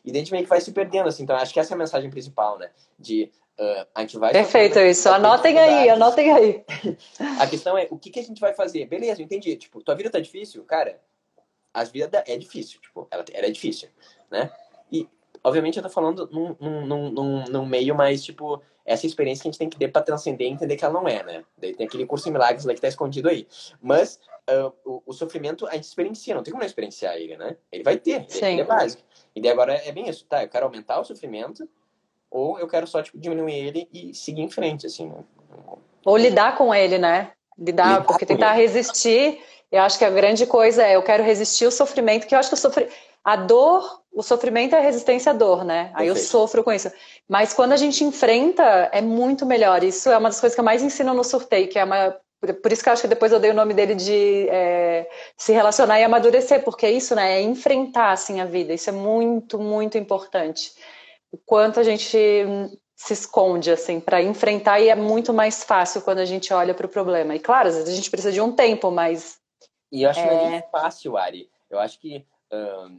E daí a gente meio que vai se perdendo, assim. Então, acho que essa é a mensagem principal, né? De uh, a gente vai... Perfeito isso. Anotem aí, anotem aí. a questão é, o que, que a gente vai fazer? Beleza, eu entendi. Tipo, tua vida tá difícil? Cara, a vida é difícil. Tipo, ela, ela é difícil, né? E, obviamente, eu tô falando num, num, num, num meio mais, tipo essa experiência que a gente tem que ter para transcender e entender que ela não é, né? Daí tem aquele curso em milagres lá que tá escondido aí. Mas uh, o, o, sofrimento a gente experiencia, não tem como não experienciar ele, né? Ele vai ter, Sim. ele é básico. E daí agora é bem isso, tá? Eu quero aumentar o sofrimento ou eu quero só, tipo, diminuir ele e seguir em frente, assim, né? Ou lidar com ele, né? Lidar, lidar porque tentar ele. resistir, eu acho que a grande coisa é eu quero resistir o sofrimento, que eu acho que o sofrimento a dor, o sofrimento é a resistência à dor, né? Aí eu sofro com isso. Mas quando a gente enfrenta, é muito melhor. Isso é uma das coisas que eu mais ensino no sorteio, que é uma. Por isso que eu acho que depois eu dei o nome dele de é, se relacionar e amadurecer, porque é isso, né? É enfrentar assim a vida. Isso é muito, muito importante. O quanto a gente se esconde assim para enfrentar e é muito mais fácil quando a gente olha para o problema. E claro, às vezes a gente precisa de um tempo, mas e eu acho é... que é fácil, Ari. Eu acho que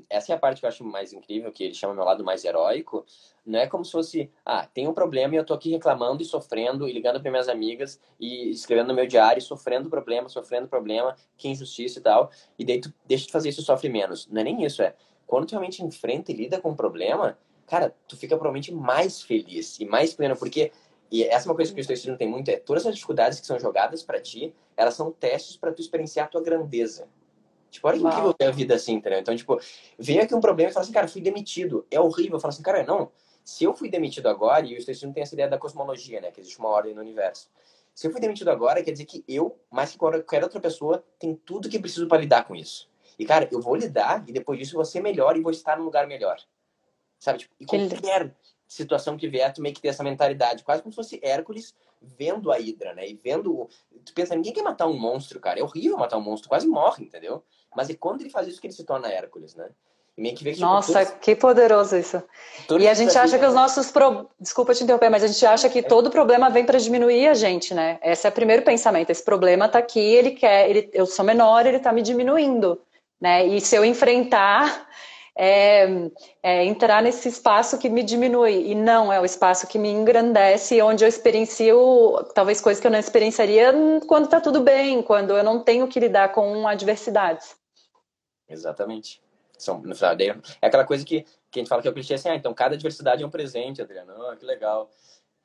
essa é a parte que eu acho mais incrível, que ele chama meu lado mais heróico. Não é como se fosse, ah, tem um problema e eu tô aqui reclamando e sofrendo e ligando para minhas amigas e escrevendo no meu diário, sofrendo problema, sofrendo problema, que injustiça e tal. E daí tu deixa de fazer isso sofre menos. Não é nem isso, é. Quando tu realmente enfrenta e lida com o problema, cara, tu fica provavelmente mais feliz e mais pleno, porque e essa é uma coisa que o estoicismo tem muito, é todas as dificuldades que são jogadas para ti, elas são testes para tu experienciar a tua grandeza. Tipo, olha que incrível ter a vida assim, entendeu? Então, tipo, vem aqui um problema e fala assim, cara, fui demitido. É horrível. Fala assim, cara, não. Se eu fui demitido agora, e o Stoicismo tem essa ideia da cosmologia, né? Que existe uma ordem no universo. Se eu fui demitido agora, quer dizer que eu, mais que qualquer outra pessoa, tem tudo que preciso para lidar com isso. E, cara, eu vou lidar e depois disso eu vou ser melhor e vou estar num lugar melhor. Sabe? Tipo, e qualquer situação que vier, tu meio que ter essa mentalidade. Quase como se fosse Hércules vendo a Hidra, né? E vendo. Tu pensa, ninguém quer matar um monstro, cara. É horrível matar um monstro, quase morre, entendeu? Mas é quando ele faz isso que ele se torna Hércules, né? E meio que vê que, tipo, Nossa, todos... que poderoso isso. Todos e a gente acha que os nossos. Pro... Desculpa te interromper, mas a gente acha que é. todo problema vem para diminuir a gente, né? Esse é o primeiro pensamento. Esse problema tá aqui, ele quer. Ele... Eu sou menor, ele tá me diminuindo. Né? E se eu enfrentar é, é, entrar nesse espaço que me diminui e não é o espaço que me engrandece, onde eu experiencio talvez coisas que eu não experienciaria quando está tudo bem, quando eu não tenho que lidar com adversidades. Exatamente. São, no final, é aquela coisa que, que a gente fala que é o clichê assim, ah, então cada adversidade é um presente, Adriano, oh, que legal.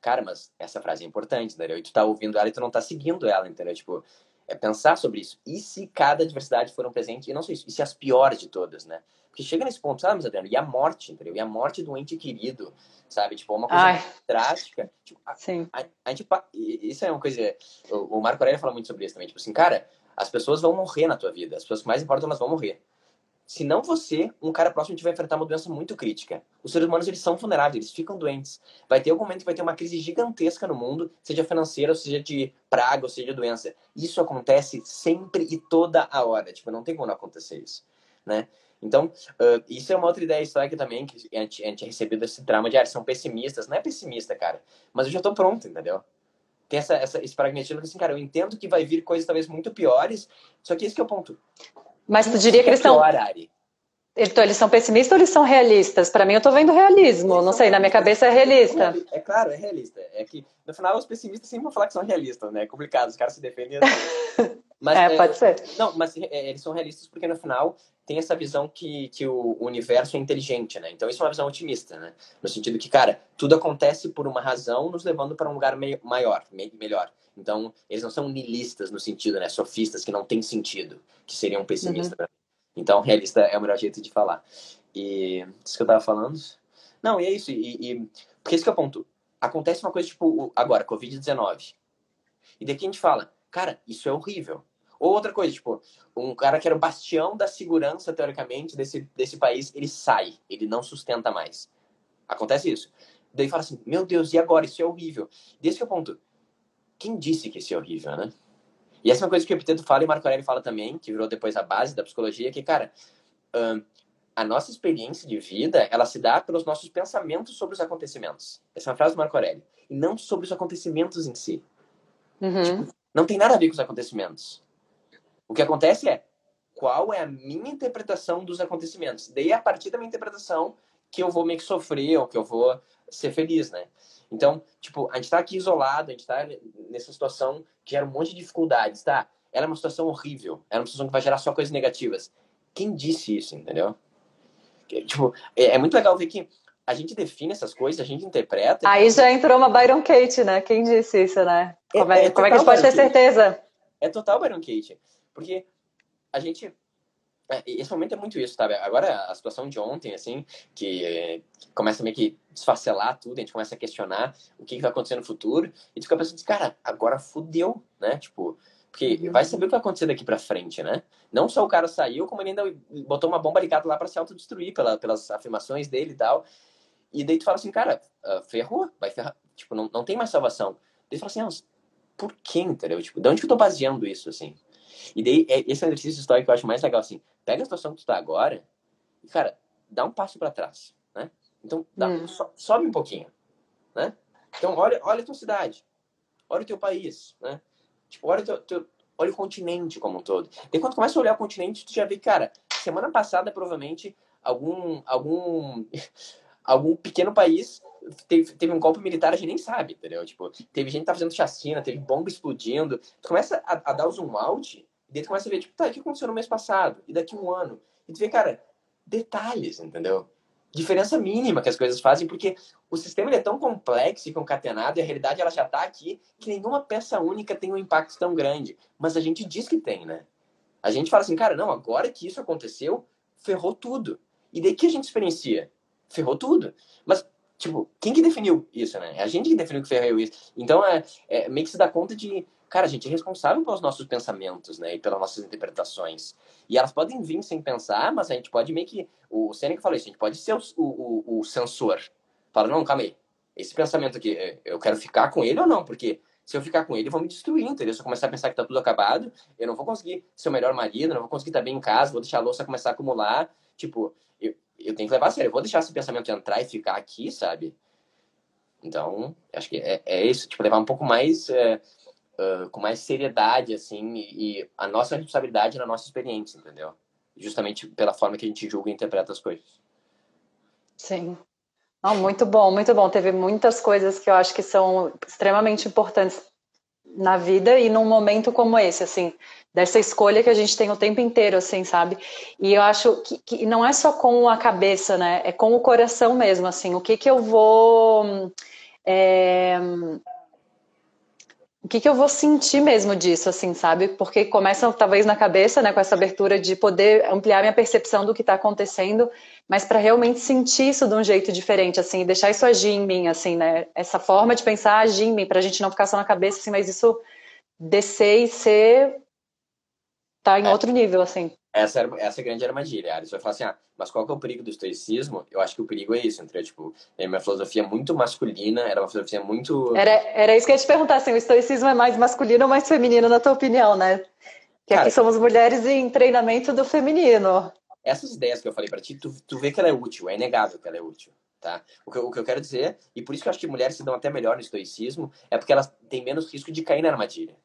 Cara, mas essa frase é importante, entendeu? E tu tá ouvindo ela e tu não tá seguindo ela, entendeu? Tipo, é pensar sobre isso. E se cada adversidade for um presente, e não só isso, e se as piores de todas, né? Porque chega nesse ponto, sabe, Adriano? E a morte, entendeu? E a morte do ente querido, sabe? Tipo, uma coisa Ai. drástica. Tipo, a, Sim. A, a, gente, isso é uma coisa. O, o Marco Aurélio fala muito sobre isso também. Tipo assim, cara, as pessoas vão morrer na tua vida. As pessoas que mais importam, elas vão morrer se não você, um cara próximo, a gente vai enfrentar uma doença muito crítica. Os seres humanos, eles são vulneráveis, eles ficam doentes. Vai ter algum momento que vai ter uma crise gigantesca no mundo, seja financeira, seja de praga, ou seja de doença. Isso acontece sempre e toda a hora. Tipo, não tem como não acontecer isso, né? Então, uh, isso é uma outra ideia histórica também, que a gente, a gente recebeu esse trama de, ah, são pessimistas. Não é pessimista, cara. Mas eu já tô pronto, entendeu? Tem essa, essa, esse pragmatismo assim, cara, eu entendo que vai vir coisas talvez muito piores, só que esse que é o ponto mas tu diria que eles são. Então, eles são pessimistas ou eles são realistas? Para mim, eu estou vendo realismo. Eles não sei, na minha cabeça é realista. É claro, é realista. É que, no final, os pessimistas sempre vão falar que são realistas, né? É complicado, os caras se defendem assim. Mas, é, é, pode ser. Não, mas é, eles são realistas porque, no final, tem essa visão que, que o universo é inteligente, né? Então, isso é uma visão otimista, né? No sentido que, cara, tudo acontece por uma razão, nos levando para um lugar meio, maior, meio, melhor. Então, eles não são nihilistas no sentido, né? Sofistas que não têm sentido, que seriam pessimistas. Uhum. Então, realista é o melhor jeito de falar. E isso que eu tava falando. Não, e é isso. E, e porque esse que é o ponto. Acontece uma coisa tipo agora, Covid-19. E daqui a gente fala, cara, isso é horrível. Ou outra coisa, tipo, um cara que era o bastião da segurança, teoricamente, desse, desse país, ele sai, ele não sustenta mais. Acontece isso. Daí fala assim, meu Deus, e agora? Isso é horrível. Desse que é o ponto quem disse que isso é horrível, né? E essa é uma coisa que o Epiteto fala e Marco Aurélio fala também, que virou depois a base da psicologia, que, cara, a nossa experiência de vida, ela se dá pelos nossos pensamentos sobre os acontecimentos. Essa é uma frase do Marco Aurélio. E não sobre os acontecimentos em si. Uhum. Tipo, não tem nada a ver com os acontecimentos. O que acontece é qual é a minha interpretação dos acontecimentos. Daí, a partir da minha interpretação, que eu vou meio que sofrer ou que eu vou ser feliz, né? Então, tipo, a gente tá aqui isolado, a gente tá nessa situação que gera um monte de dificuldades, tá? Ela é uma situação horrível, ela é uma situação que vai gerar só coisas negativas. Quem disse isso, entendeu? Tipo, é, é muito legal ver que a gente define essas coisas, a gente interpreta. Aí já entrou uma Byron Kate, né? Quem disse isso, né? Como é, é, é como é que a gente pode ter certeza? É total Byron Kate. Porque a gente esse momento é muito isso, sabe? Agora, a situação de ontem, assim, que começa meio que desfacelar tudo, a gente começa a questionar o que, que vai acontecer no futuro, e tu fica pensando assim, cara, agora fudeu, né? Tipo, porque uhum. vai saber o que vai acontecer daqui pra frente, né? Não só o cara saiu, como ele ainda botou uma bomba ligada lá para se autodestruir pela, pelas afirmações dele e tal. E daí tu fala assim, cara, uh, ferrou, vai ferrar. Tipo, não, não tem mais salvação. Daí tu fala assim, ah, por que, entendeu? Tipo, de onde que eu tô baseando isso, assim? E daí, é, esse é exercício histórico que eu acho mais legal, assim. Pega a situação que tu tá agora e, cara, dá um passo para trás, né? Então, dá, hum. so, sobe um pouquinho, né? Então, olha, olha a tua cidade. Olha o teu país, né? Tipo, olha o, teu, teu, olha o continente como um todo. E quando começa a olhar o continente, tu já vê, cara, semana passada, provavelmente, algum, algum, algum pequeno país teve, teve um golpe militar, a gente nem sabe, entendeu? Tipo, teve gente que tá fazendo chacina, teve bomba explodindo. Tu começa a, a dar o zoom out, e daí tu começa a ver, tipo, tá, o que aconteceu no mês passado? E daqui um ano? E tu vê, cara, detalhes, entendeu? Diferença mínima que as coisas fazem, porque o sistema é tão complexo e concatenado, e a realidade ela já tá aqui, que nenhuma peça única tem um impacto tão grande. Mas a gente diz que tem, né? A gente fala assim, cara, não, agora que isso aconteceu, ferrou tudo. E daí que a gente experiencia? Ferrou tudo. Mas Tipo, quem que definiu isso, né? É a gente que definiu que ferrou isso. Então, é, é meio que se dá conta de, cara, a gente é responsável pelos nossos pensamentos, né? E pelas nossas interpretações. E elas podem vir sem pensar, mas a gente pode meio que. O Seneca falou isso, a gente pode ser o, o, o sensor. Fala, não, calma aí. Esse pensamento aqui, é, eu quero ficar com ele ou não? Porque se eu ficar com ele, vão me destruir, entendeu? Se eu começar a pensar que tá tudo acabado, eu não vou conseguir ser o melhor marido, não vou conseguir estar bem em casa, vou deixar a louça começar a acumular. Tipo, eu, eu tenho que levar a sério. Eu vou deixar esse pensamento entrar e ficar aqui, sabe? Então, acho que é, é isso. Tipo, levar um pouco mais... É, uh, com mais seriedade, assim, e, e, a nossa responsabilidade na nossa experiência, entendeu? justamente pela forma que a gente julga e interpreta as coisas. Sim. Muito bom, muito bom. Teve muitas coisas que eu acho que são extremamente importantes na vida e num momento como esse, assim, dessa escolha que a gente tem o tempo inteiro, assim, sabe? E eu acho que, que não é só com a cabeça, né? É com o coração mesmo, assim. O que que eu vou é, o que, que eu vou sentir mesmo disso, assim, sabe? Porque começa talvez na cabeça, né, com essa abertura de poder ampliar minha percepção do que está acontecendo, mas para realmente sentir isso de um jeito diferente, assim, deixar isso agir em mim, assim, né? Essa forma de pensar agir em mim, para a gente não ficar só na cabeça, assim, mas isso descer e ser tá em é. outro nível, assim. Essa, essa é a grande armadilha. A Você vai falar assim, ah, mas qual que é o perigo do estoicismo? Eu acho que o perigo é isso, entendeu? Tipo, é minha filosofia é muito masculina, era uma filosofia muito... Era, era isso que eu ia te perguntar, assim, o estoicismo é mais masculino ou mais feminino, na tua opinião, né? Que Cara, aqui somos mulheres em treinamento do feminino. Essas ideias que eu falei para ti, tu, tu vê que ela é útil, é inegável que ela é útil. Tá? O, que, eu, o que eu quero dizer, e por isso que eu acho que mulheres se dão até melhor no estoicismo, é porque elas têm menos risco de cair na armadilha.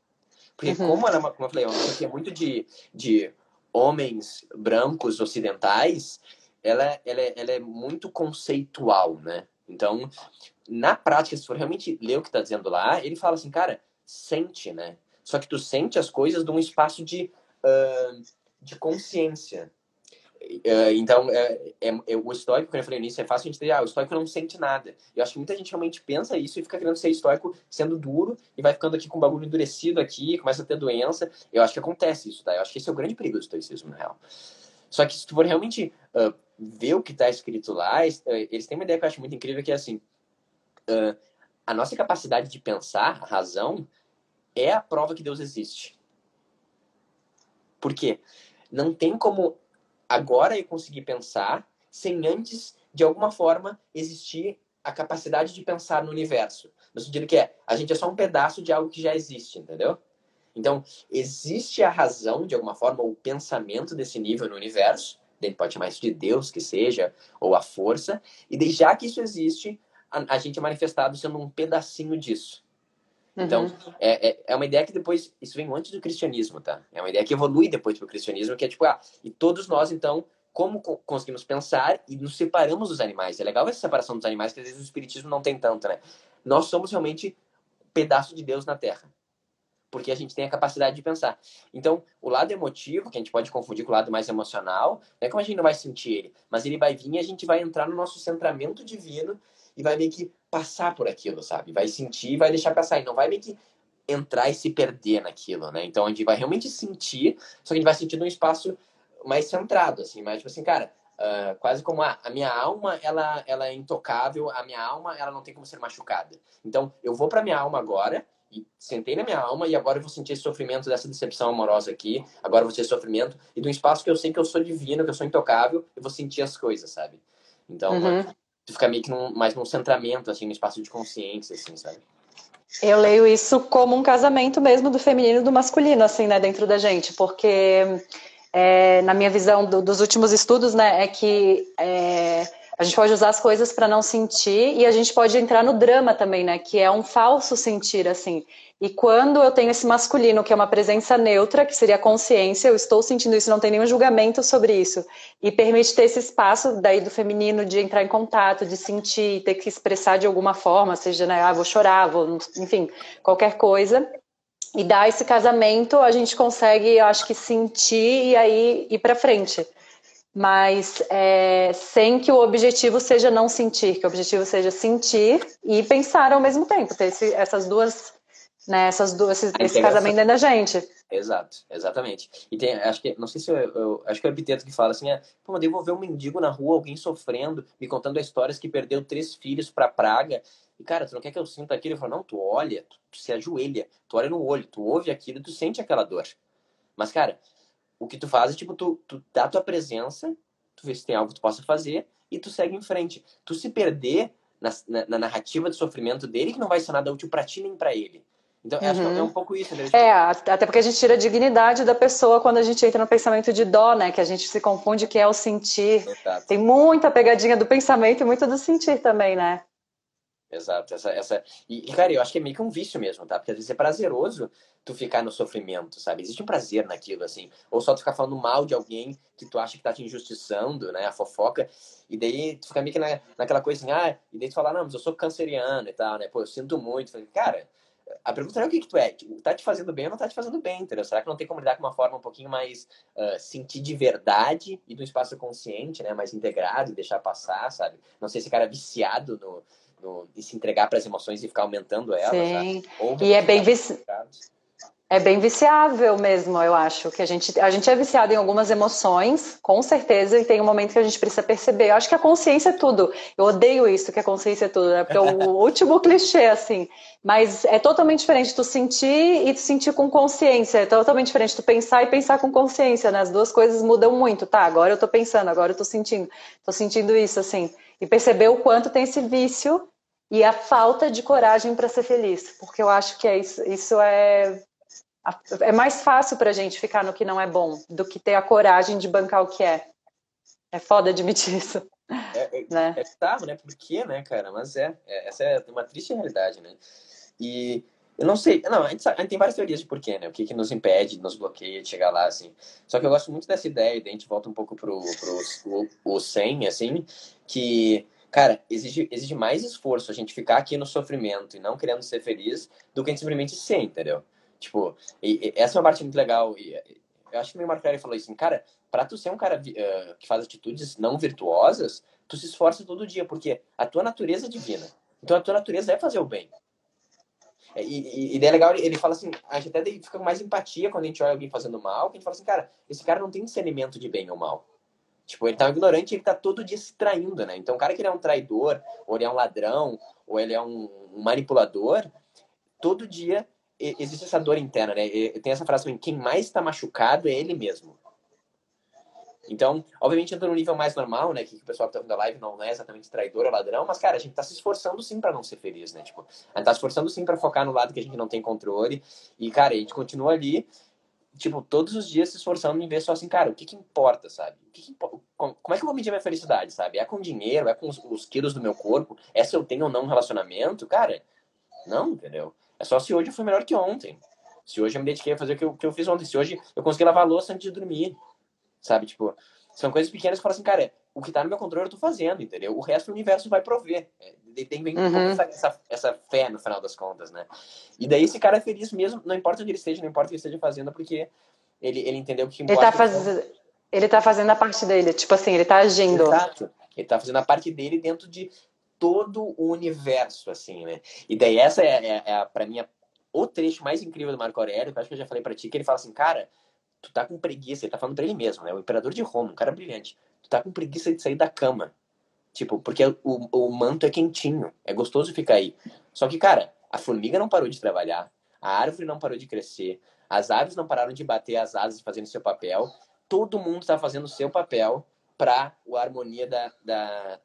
Porque uhum. como, ela, é como eu falei, é uma filosofia muito de, de homens brancos ocidentais, ela, ela, é, ela é muito conceitual, né? Então, na prática, se for realmente ler o que está dizendo lá, ele fala assim, cara, sente, né? Só que tu sente as coisas de um espaço de, uh, de consciência. Uh, então, é, é, é, o estoico, quando eu falei nisso, é fácil a gente entender, ah, o estoico não sente nada. Eu acho que muita gente realmente pensa isso e fica querendo ser estoico sendo duro e vai ficando aqui com o bagulho endurecido aqui, começa a ter doença. Eu acho que acontece isso, tá? Eu acho que esse é o grande perigo do estoicismo, na real. Só que se tu for realmente uh, ver o que está escrito lá, eles têm uma ideia que eu acho muito incrível, que é assim, uh, a nossa capacidade de pensar, a razão, é a prova que Deus existe. Por quê? Não tem como agora eu conseguir pensar sem antes, de alguma forma, existir a capacidade de pensar no universo. No sentido que é, a gente é só um pedaço de algo que já existe, entendeu? Então, existe a razão, de alguma forma, o pensamento desse nível no universo, dentro pode chamar isso de Deus que seja, ou a força, e já que isso existe, a, a gente é manifestado sendo um pedacinho disso. Então, uhum. é, é, é, uma ideia que depois, isso vem antes do cristianismo, tá? É uma ideia que evolui depois pro cristianismo, que é tipo, ah, e todos nós, então, como conseguimos pensar e nos separamos dos animais. É legal essa separação dos animais, que às vezes o espiritismo não tem tanto, né? Nós somos realmente pedaço de Deus na Terra. Porque a gente tem a capacidade de pensar. Então, o lado emotivo, que a gente pode confundir com o lado mais emocional, não é como a gente não vai sentir ele, mas ele vai vir e a gente vai entrar no nosso centramento divino e vai meio que passar por aquilo, sabe? Vai sentir e vai deixar passar. E não vai meio que entrar e se perder naquilo, né? Então a gente vai realmente sentir, só que a gente vai sentir num espaço mais centrado, assim, mais tipo assim, cara, uh, quase como a, a, minha alma, ela, ela é intocável, a minha alma, ela não tem como ser machucada. Então eu vou pra minha alma agora, e sentei na minha alma e agora eu vou sentir esse sofrimento dessa decepção amorosa aqui, agora eu vou sentir sofrimento, e um espaço que eu sei que eu sou divino, que eu sou intocável, eu vou sentir as coisas, sabe? Então, uhum tu fica meio que num, mais num centramento, assim, no espaço de consciência, assim, sabe? Eu leio isso como um casamento mesmo do feminino e do masculino, assim, né, dentro da gente, porque é, na minha visão do, dos últimos estudos, né, é que é, a gente pode usar as coisas para não sentir e a gente pode entrar no drama também, né, que é um falso sentir, assim. E quando eu tenho esse masculino, que é uma presença neutra, que seria a consciência, eu estou sentindo isso, não tem nenhum julgamento sobre isso, e permite ter esse espaço daí do feminino de entrar em contato, de sentir, ter que expressar de alguma forma, seja, né, ah, vou chorar, vou, enfim, qualquer coisa. E dar esse casamento, a gente consegue, eu acho que sentir e aí ir para frente. Mas é, sem que o objetivo seja não sentir, que o objetivo seja sentir e pensar ao mesmo tempo, ter esse, essas duas né? Essas duas, esse, esse casamento dentro da gente. Exato, exatamente. E tem, acho que, não sei se eu, eu acho que é o epiteto que fala assim, é, pô, eu vou ver um mendigo na rua, alguém sofrendo, me contando histórias que perdeu três filhos pra praga. E, cara, tu não quer que eu sinta aquilo? Eu falo, não, tu olha, tu, tu se ajoelha, tu olha no olho, tu ouve aquilo e tu sente aquela dor. Mas, cara, o que tu faz é, tipo, tu, tu dá tua presença, tu vê se tem algo que tu possa fazer e tu segue em frente. Tu se perder na, na, na narrativa de sofrimento dele, que não vai ser nada útil para ti nem para ele. Então, uhum. acho que é um uhum. pouco isso. Né? É, até porque a gente tira a dignidade da pessoa quando a gente entra no pensamento de dó, né? Que a gente se confunde que é o sentir. Exato. Tem muita pegadinha do pensamento e muito do sentir também, né? Exato. Essa, essa... E, cara, eu acho que é meio que um vício mesmo, tá? Porque às vezes é prazeroso tu ficar no sofrimento, sabe? Existe um prazer naquilo, assim. Ou só tu ficar falando mal de alguém que tu acha que tá te injustiçando, né? A fofoca. E daí tu fica meio que na, naquela coisa assim, ah, e daí tu fala, não, mas eu sou canceriano e tal, né? Pô, eu sinto muito. Cara, a pergunta não é o que, que tu é, tipo, tá te fazendo bem ou não tá te fazendo bem, entendeu? Será que não tem como lidar com uma forma um pouquinho mais uh, sentir de verdade e do espaço consciente, né? Mais integrado e deixar passar, sabe? Não sei se cara é viciado no, no, de se entregar para as emoções e ficar aumentando elas. Sim. e é bem é bem viciável mesmo, eu acho. Que a gente, a gente é viciado em algumas emoções, com certeza, e tem um momento que a gente precisa perceber. Eu acho que a consciência é tudo. Eu odeio isso, que a consciência é tudo, né? Porque é o último clichê, assim. Mas é totalmente diferente tu sentir e tu sentir com consciência. É totalmente diferente tu pensar e pensar com consciência, né? As duas coisas mudam muito. Tá, agora eu tô pensando, agora eu tô sentindo. Tô sentindo isso, assim. E perceber o quanto tem esse vício e a falta de coragem para ser feliz. Porque eu acho que é isso, isso é é mais fácil para a gente ficar no que não é bom do que ter a coragem de bancar o que é. É foda admitir isso. É, é, né? é né? Por quê, né, cara? Mas é, é, essa é uma triste realidade, né? E eu não sei, não, a gente, sabe, a gente tem várias teorias de porquê, né? O que, que nos impede, nos bloqueia de chegar lá, assim. Só que eu gosto muito dessa ideia, e a gente volta um pouco pro, pro o, o 100, assim, que, cara, exige, exige mais esforço a gente ficar aqui no sofrimento e não querendo ser feliz do que a gente simplesmente ser, entendeu? Tipo, e, e, essa é uma parte muito legal. E, eu acho que o Marco falou assim, cara, pra tu ser um cara uh, que faz atitudes não virtuosas, tu se esforça todo dia, porque a tua natureza é divina. Então a tua natureza é fazer o bem. E, e, e daí é legal, ele fala assim, a gente até fica com mais empatia quando a gente olha alguém fazendo mal, que a gente fala assim, cara, esse cara não tem discernimento de bem ou mal. Tipo, ele tá ignorante, ele tá todo dia se traindo, né? Então, o cara que ele é um traidor, ou ele é um ladrão, ou ele é um, um manipulador, todo dia existe essa dor interna, né? Tem essa frase também, quem mais está machucado é ele mesmo. Então, obviamente, entra no nível mais normal, né? Que, o pessoal que tá vendo a live não é exatamente traidor ou ladrão, mas, cara, a gente tá se esforçando sim para não ser feliz, né? Tipo, a gente tá se esforçando sim para focar no lado que a gente não tem controle. E, cara, a gente continua ali, tipo, todos os dias se esforçando em ver só assim, cara, o que que importa, sabe? O que que Como é que eu vou medir minha felicidade, sabe? É com dinheiro, é com os, os quilos do meu corpo, é se eu tenho ou não um relacionamento? Cara, não, entendeu? É só se hoje eu fui melhor que ontem. Se hoje eu me dediquei a fazer o que eu, que eu fiz ontem. Se hoje eu consegui lavar a louça antes de dormir. Sabe? Tipo, são coisas pequenas que falam assim, cara, o que tá no meu controle eu tô fazendo, entendeu? O resto do universo vai prover. É, tem bem uhum. essa, essa, essa, fé no final das contas, né? E daí esse cara é feliz mesmo, não importa onde ele esteja, não importa o que ele esteja fazendo, porque ele, ele entendeu que importa. Ele tá, faz... ele tá fazendo a parte dele, tipo assim, ele tá agindo. Exato. Ele tá fazendo a parte dele dentro de todo o universo, assim, né? E daí essa é, é, é para mim, o trecho mais incrível do Marco Aurélio, que eu acho que eu já falei para ti, que ele fala assim, cara, tu tá com preguiça, ele tá falando pra ele mesmo, né? O imperador de Roma, um cara brilhante. Tu tá com preguiça de sair da cama. Tipo, porque o, o manto é quentinho, é gostoso ficar aí. Só que, cara, a formiga não parou de trabalhar, a árvore não parou de crescer, as aves não pararam de bater as asas fazendo seu papel. Todo mundo tá fazendo seu papel para a harmonia da, da,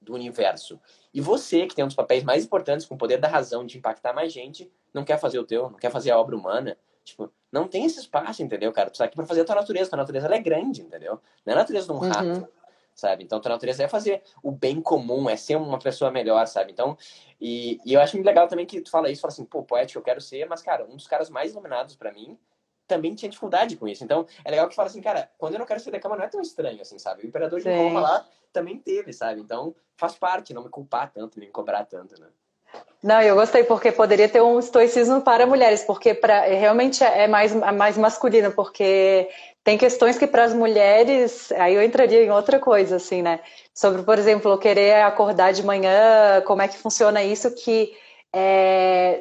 do universo. E você, que tem um dos papéis mais importantes, com o poder da razão de impactar mais gente, não quer fazer o teu, não quer fazer a obra humana. Tipo, não tem esse espaço, entendeu, cara? Tu tá aqui pra fazer a tua natureza. Tua natureza é grande, entendeu? Não é a natureza de um rato, uhum. sabe? Então, tua natureza é fazer o bem comum, é ser uma pessoa melhor, sabe? Então, e, e eu acho muito legal também que tu fala isso, fala assim, pô, poético eu quero ser, mas, cara, um dos caras mais iluminados para mim também tinha dificuldade com isso. Então, é legal que fala assim, cara, quando eu não quero sair da cama não é tão estranho, assim, sabe? O imperador de Roma lá também teve, sabe? Então, faz parte, não me culpar tanto, nem me cobrar tanto, né? Não, eu gostei porque poderia ter um estoicismo para mulheres, porque pra, realmente é mais, é mais masculino, porque tem questões que para as mulheres, aí eu entraria em outra coisa, assim, né? Sobre, por exemplo, querer acordar de manhã, como é que funciona isso, que é,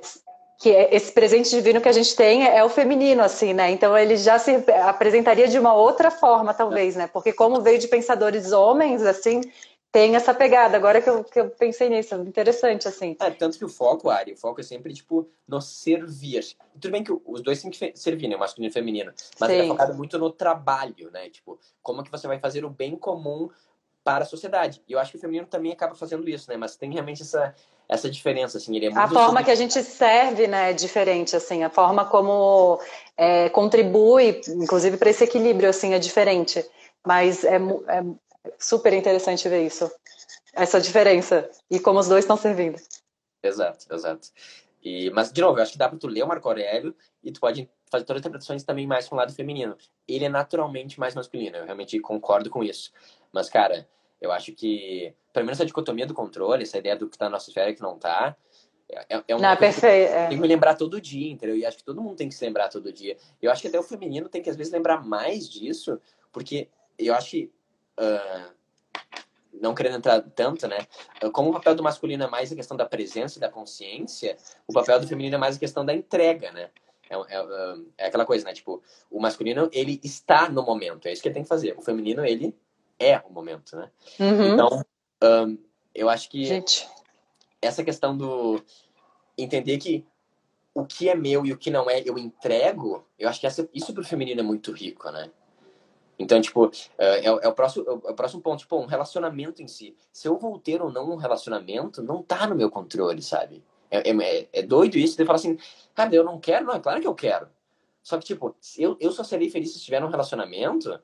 que é esse presente divino que a gente tem é o feminino, assim, né? Então ele já se apresentaria de uma outra forma, talvez, né? Porque como veio de pensadores homens, assim, tem essa pegada. Agora que eu, que eu pensei nisso, interessante, assim. É, tanto que o foco, Ari, o foco é sempre, tipo, no servir. Tudo bem que os dois têm que servir, né? Masculino e feminino. Mas Sim. ele é focado muito no trabalho, né? Tipo, como que você vai fazer o bem comum para a sociedade. E eu acho que o feminino também acaba fazendo isso, né? Mas tem realmente essa essa diferença, assim, ele é A forma que a gente serve, né, é diferente, assim, a forma como é, contribui, inclusive para esse equilíbrio, assim, é diferente. Mas é, é super interessante ver isso, essa diferença e como os dois estão servindo. Exato, exato. E, mas, de novo, eu acho que dá pra tu ler o Marco Aurélio e tu pode fazer todas as interpretações também mais com o lado feminino. Ele é naturalmente mais masculino, eu realmente concordo com isso. Mas, cara, eu acho que, pelo menos a dicotomia do controle, essa ideia do que tá na nossa esfera e que não tá, é, é uma não, perfeito. É. Tem que me lembrar todo dia, entendeu? E acho que todo mundo tem que se lembrar todo dia. Eu acho que até o feminino tem que, às vezes, lembrar mais disso, porque eu acho que. Uh, não querendo entrar tanto, né? Como o papel do masculino é mais a questão da presença e da consciência, o papel do feminino é mais a questão da entrega, né? É, é, é, aquela coisa, né? Tipo, o masculino, ele está no momento, é isso que ele tem que fazer. O feminino, ele é o momento, né? Uhum. Então, um, eu acho que Gente. essa questão do entender que o que é meu e o que não é, eu entrego, eu acho que essa, isso pro feminino é muito rico, né? Então, tipo, é, é, o próximo, é o próximo ponto, tipo, um relacionamento em si. Se eu vou ter ou não um relacionamento, não tá no meu controle, sabe? É, é, é doido isso, de falar assim, cara, eu não quero, não, é claro que eu quero. Só que, tipo, eu, eu só serei feliz se estiver num relacionamento,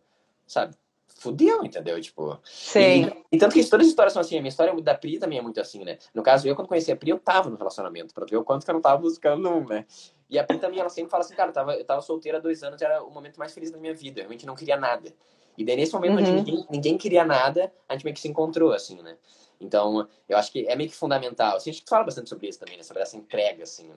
sabe? Fudeu, entendeu? Tipo. Sim. E, e, tanto que todas as histórias são assim. A minha história da Pri também é muito assim, né? No caso, eu, quando conheci a Pri, eu tava no relacionamento, pra ver o quanto que eu não tava buscando um, né? E a Pri também, ela sempre fala assim, cara, eu tava, eu tava solteira há dois anos, era o momento mais feliz da minha vida. Eu realmente não queria nada. E daí, nesse momento, uhum. onde ninguém, ninguém queria nada, a gente meio que se encontrou, assim, né? Então, eu acho que é meio que fundamental. Assim, a gente fala bastante sobre isso também, né? Sobre essa entrega, assim, né?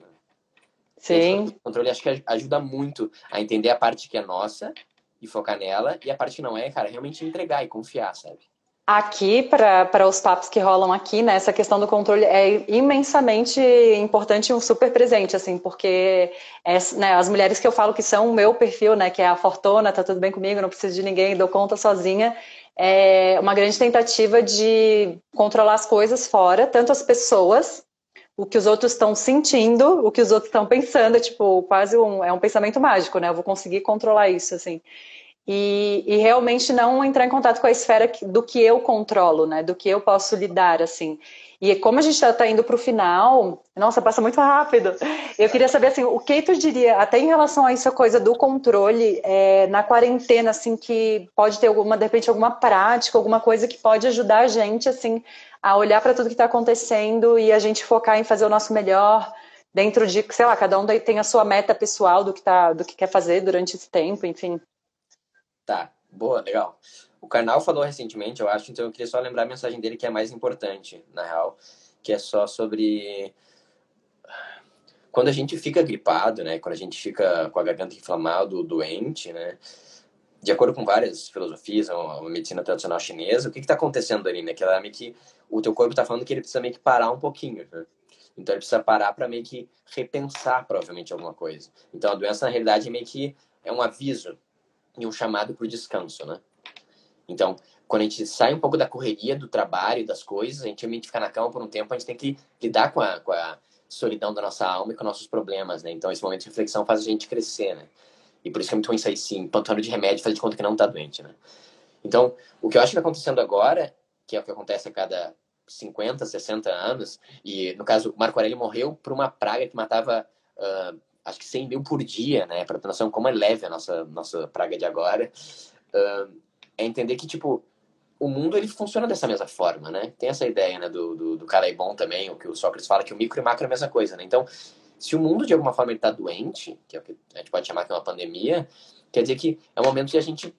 Sim. O controle acho que ajuda muito a entender a parte que é nossa e focar nela, e a parte que não é, cara, realmente entregar e confiar, sabe? Aqui, para os papos que rolam aqui, né, essa questão do controle é imensamente importante e um super presente, assim, porque é, né, as mulheres que eu falo que são o meu perfil, né, que é a fortuna, tá tudo bem comigo, não preciso de ninguém, dou conta sozinha, é uma grande tentativa de controlar as coisas fora, tanto as pessoas, o que os outros estão sentindo, o que os outros estão pensando, é tipo, quase um, é um pensamento mágico, né? Eu vou conseguir controlar isso, assim. E, e, realmente não entrar em contato com a esfera do que eu controlo, né? Do que eu posso lidar, assim. E como a gente está tá indo para o final, nossa, passa muito rápido. Eu queria saber assim, o que tu diria, até em relação a essa coisa do controle é, na quarentena, assim, que pode ter alguma, de repente, alguma prática, alguma coisa que pode ajudar a gente, assim, a olhar para tudo que está acontecendo e a gente focar em fazer o nosso melhor dentro de, sei lá, cada um tem a sua meta pessoal do que tá, do que quer fazer durante esse tempo, enfim. Tá, boa, legal. O Karnal falou recentemente, eu acho, então eu queria só lembrar a mensagem dele que é mais importante, na real, que é só sobre quando a gente fica gripado, né, quando a gente fica com a garganta inflamada, doente, né, de acordo com várias filosofias, a medicina tradicional chinesa, o que está acontecendo ali, né? Que ela meio que o teu corpo está falando que ele precisa meio que parar um pouquinho, né? Então ele precisa parar para meio que repensar provavelmente alguma coisa. Então a doença na realidade é meio que é um aviso e um chamado para descanso, né? Então, quando a gente sai um pouco da correria do trabalho, das coisas, a gente realmente fica na cama por um tempo, a gente tem que lidar com a, com a solidão da nossa alma e com nossos problemas, né? Então esse momento de reflexão faz a gente crescer, né? E por isso que é muito ruim sair sim, plantando de remédio, fazer de conta que não tá doente, né? Então, o que eu acho que tá acontecendo agora, que é o que acontece a cada 50, 60 anos, e no caso, Marco Aurélio morreu por uma praga que matava, uh, acho que 100 mil por dia, né? Pra ter noção como é leve a nossa, nossa praga de agora. Uh, é entender que, tipo, o mundo ele funciona dessa mesma forma, né? Tem essa ideia, né, do, do, do cara é bom também, o que o Sócrates fala, que o micro e macro é a mesma coisa, né? Então, se o mundo, de alguma forma, está doente, que é o que a gente pode chamar que é uma pandemia, quer dizer que é o momento de a gente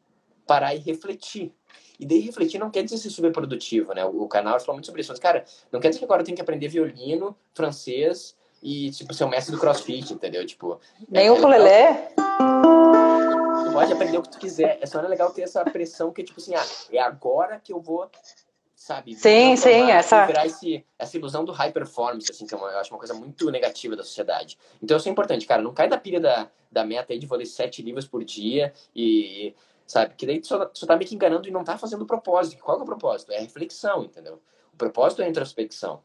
parar e refletir. E daí refletir não quer dizer ser super produtivo, né? O canal falou muito sobre isso. Mas, cara, não quer dizer que agora eu tenho que aprender violino, francês e, tipo, ser o mestre do crossfit, entendeu? Tipo... Nem é, o ukulele? Tu pode aprender o que tu quiser. É só legal ter essa pressão que, tipo assim, ah, é agora que eu vou sabe? Sim, sim, essa... Virar esse, essa ilusão do high performance, assim, que é uma, eu acho uma coisa muito negativa da sociedade. Então isso é importante, cara, não cai da pilha da, da meta aí de vou ler sete livros por dia e, sabe, que daí tu só, só tá meio que enganando e não tá fazendo o propósito. Qual é o propósito? É a reflexão, entendeu? O propósito é a introspecção.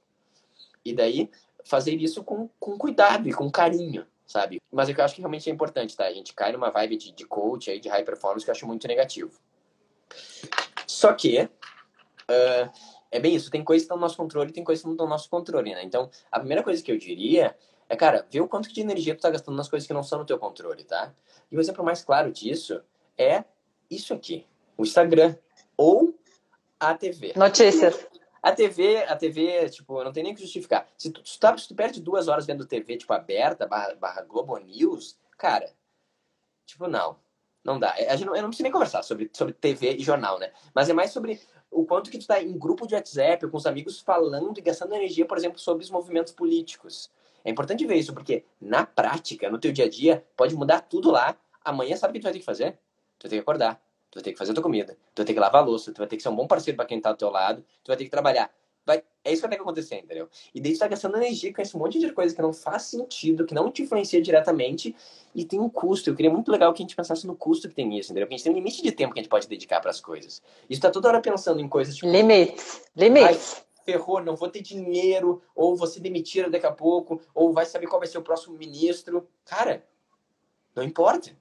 E daí fazer isso com, com cuidado e com carinho, sabe? Mas é que eu acho que realmente é importante, tá? A gente cai numa vibe de, de coach aí, de high performance, que eu acho muito negativo. Só que uh, é bem isso. Tem coisas que estão no nosso controle tem coisas que não estão no nosso controle, né? Então, a primeira coisa que eu diria é, cara, ver o quanto de energia tu tá gastando nas coisas que não são no teu controle, tá? E o exemplo mais claro disso é isso aqui. O Instagram ou a TV. Notícias. A TV, a TV, tipo, não tem nem que justificar. Se tu, se tu, se tu perde duas horas vendo TV, tipo, aberta, barra, barra Globo News, cara, tipo, não. Não dá. Gente não, eu não preciso nem conversar sobre, sobre TV e jornal, né? Mas é mais sobre o quanto que tu tá em grupo de WhatsApp com os amigos falando e gastando energia, por exemplo, sobre os movimentos políticos. É importante ver isso, porque na prática, no teu dia a dia, pode mudar tudo lá. Amanhã sabe o que tu vai ter que fazer? Tu vai ter que acordar, vai ter que fazer a tua comida, tu vai ter que lavar a louça, tu vai ter que ser um bom parceiro para quem tá do teu lado, tu vai ter que trabalhar. Vai... É isso que vai ter que acontecer, entendeu? E daí tu tá gastando energia com esse monte de coisa que não faz sentido, que não te influencia diretamente e tem um custo. Eu queria muito legal que a gente pensasse no custo que tem isso, entendeu? Porque a gente tem um limite de tempo que a gente pode dedicar para as coisas. Isso tá toda hora pensando em coisas tipo. Limites. Limites. ferrou, não vou ter dinheiro, ou vou ser demitido daqui a pouco, ou vai saber qual vai ser o próximo ministro. Cara, não importa.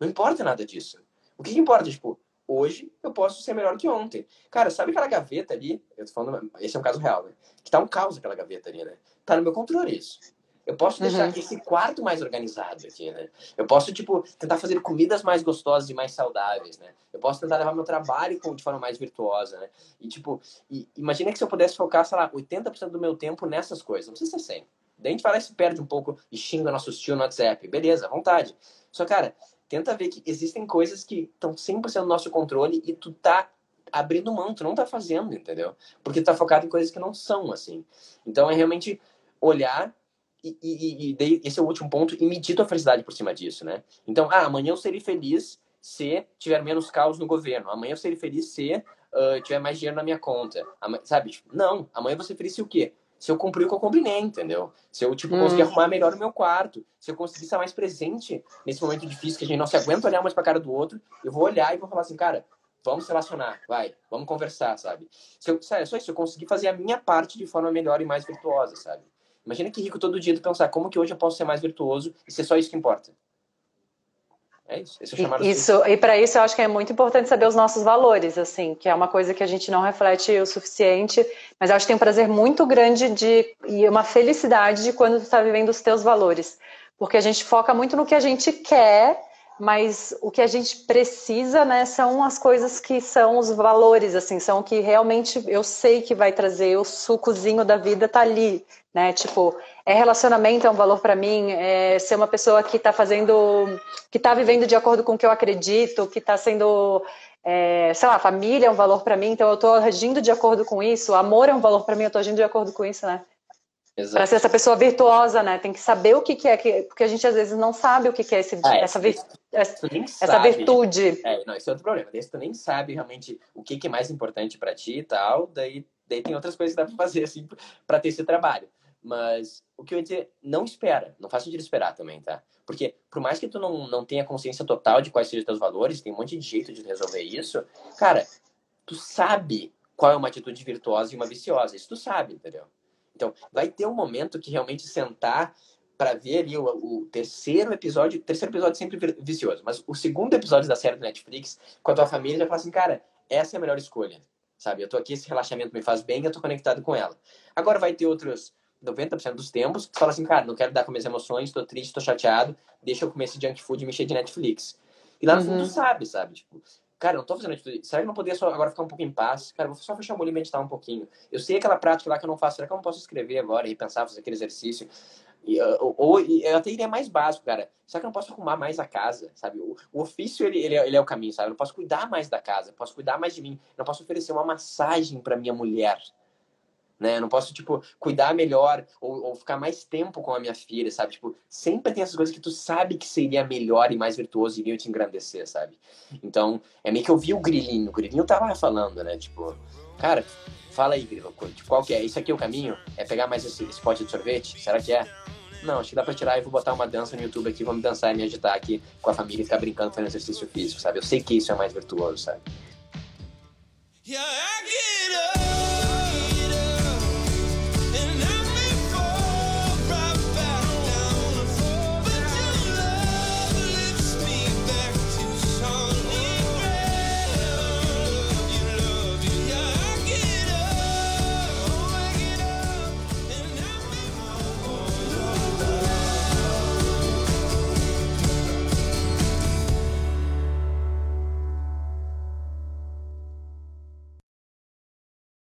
Não importa nada disso. O que, que importa, tipo, hoje eu posso ser melhor que ontem. Cara, sabe aquela gaveta ali? Eu tô falando, esse é um caso real, né? Que tá um caos aquela gaveta ali, né? Tá no meu controle isso. Eu posso deixar uhum. esse quarto mais organizado aqui, né? Eu posso, tipo, tentar fazer comidas mais gostosas e mais saudáveis, né? Eu posso tentar levar meu trabalho de forma mais virtuosa, né? E, tipo, e, imagina que se eu pudesse focar, sei lá, 80% do meu tempo nessas coisas. Não precisa ser 100. Daí a gente e se perde um pouco e xinga nosso tio no WhatsApp. Beleza, à vontade. Só, cara, tenta ver que existem coisas que estão 100% no nosso controle e tu tá abrindo mão, tu não tá fazendo, entendeu? Porque tu tá focado em coisas que não são, assim. Então é realmente olhar e, e, e esse é o último ponto, e medir tua felicidade por cima disso, né? Então, ah, amanhã eu serei feliz se tiver menos caos no governo. Amanhã eu serei feliz se uh, tiver mais dinheiro na minha conta. Amanhã, sabe? Tipo, não, amanhã ser feliz se o quê? Se eu cumprir o que eu combinei, entendeu? Se eu, tipo, conseguir hum. arrumar melhor o meu quarto, se eu conseguir estar mais presente nesse momento difícil que a gente não se aguenta olhar mais pra cara do outro, eu vou olhar e vou falar assim, cara, vamos se relacionar, vai, vamos conversar, sabe? Se eu, sabe, só isso, eu conseguir fazer a minha parte de forma melhor e mais virtuosa, sabe? Imagina que rico todo dia tu pensar, como que hoje eu posso ser mais virtuoso e ser só isso que importa. É isso. Esse é o chamado isso, e para isso eu acho que é muito importante saber os nossos valores, assim, que é uma coisa que a gente não reflete o suficiente, mas eu acho que tem um prazer muito grande de e uma felicidade de quando tu está vivendo os teus valores, porque a gente foca muito no que a gente quer, mas o que a gente precisa, né, são as coisas que são os valores, assim, são o que realmente eu sei que vai trazer o sucozinho da vida tá ali, né? Tipo, é relacionamento é um valor para mim, é ser uma pessoa que está fazendo, que está vivendo de acordo com o que eu acredito, que está sendo, é, sei lá, família é um valor para mim, então eu estou agindo de acordo com isso, amor é um valor para mim, eu estou agindo de acordo com isso, né? Para ser essa pessoa virtuosa, né? Tem que saber o que, que é, que, porque a gente às vezes não sabe o que, que é esse, ah, essa, vir, essa, essa virtude. É, não, esse é outro problema. Daí tu nem sabe realmente o que, que é mais importante para ti e tal, daí, daí tem outras coisas que dá para fazer assim para ter esse trabalho. Mas o que eu ia dizer, não espera. Não faz sentido esperar também, tá? Porque por mais que tu não, não tenha consciência total de quais sejam os teus valores, tem um monte de jeito de resolver isso, cara, tu sabe qual é uma atitude virtuosa e uma viciosa. Isso tu sabe, entendeu? Então, vai ter um momento que realmente sentar para ver ali o, o, terceiro episódio, o terceiro episódio sempre vicioso, mas o segundo episódio da série do Netflix, com a tua família, já fala assim, cara, essa é a melhor escolha, sabe? Eu tô aqui, esse relaxamento me faz bem, eu tô conectado com ela. Agora vai ter outros 90% dos tempos, que tu fala assim, cara, não quero dar com minhas emoções, tô triste, tô chateado, deixa eu comer esse junk food e mexer de Netflix. E lá no fundo uhum. tu sabe, sabe? Tipo, cara, não tô fazendo Netflix. Será que não poderia só agora ficar um pouco em paz? Cara, vou só fechar o olho e meditar um pouquinho. Eu sei aquela prática lá que eu não faço, será que eu não posso escrever agora e pensar, fazer aquele exercício? E, uh, ou, ou eu até iria mais básico, cara. Será que eu não posso arrumar mais a casa, sabe? O, o ofício, ele, ele, é, ele é o caminho, sabe? Eu não posso cuidar mais da casa, eu posso cuidar mais de mim. Eu não posso oferecer uma massagem para minha mulher, né? Eu não posso, tipo, cuidar melhor ou, ou, ficar mais tempo com a minha filha, sabe? Tipo, sempre tem essas coisas que tu sabe que seria melhor e mais virtuoso e iriam te engrandecer, sabe? Então, é meio que eu vi o grilinho. O grilinho tava falando, né? Tipo, cara, fala aí, grilo, tipo, qual que é? Isso aqui é o caminho? É pegar mais esse, esse pote de sorvete? Será que é? Não, acho que dá pra tirar e vou botar uma dança no YouTube aqui, vamos dançar e me agitar aqui com a família e ficar brincando fazendo exercício físico, sabe? Eu sei que isso é mais virtuoso, sabe? Yeah,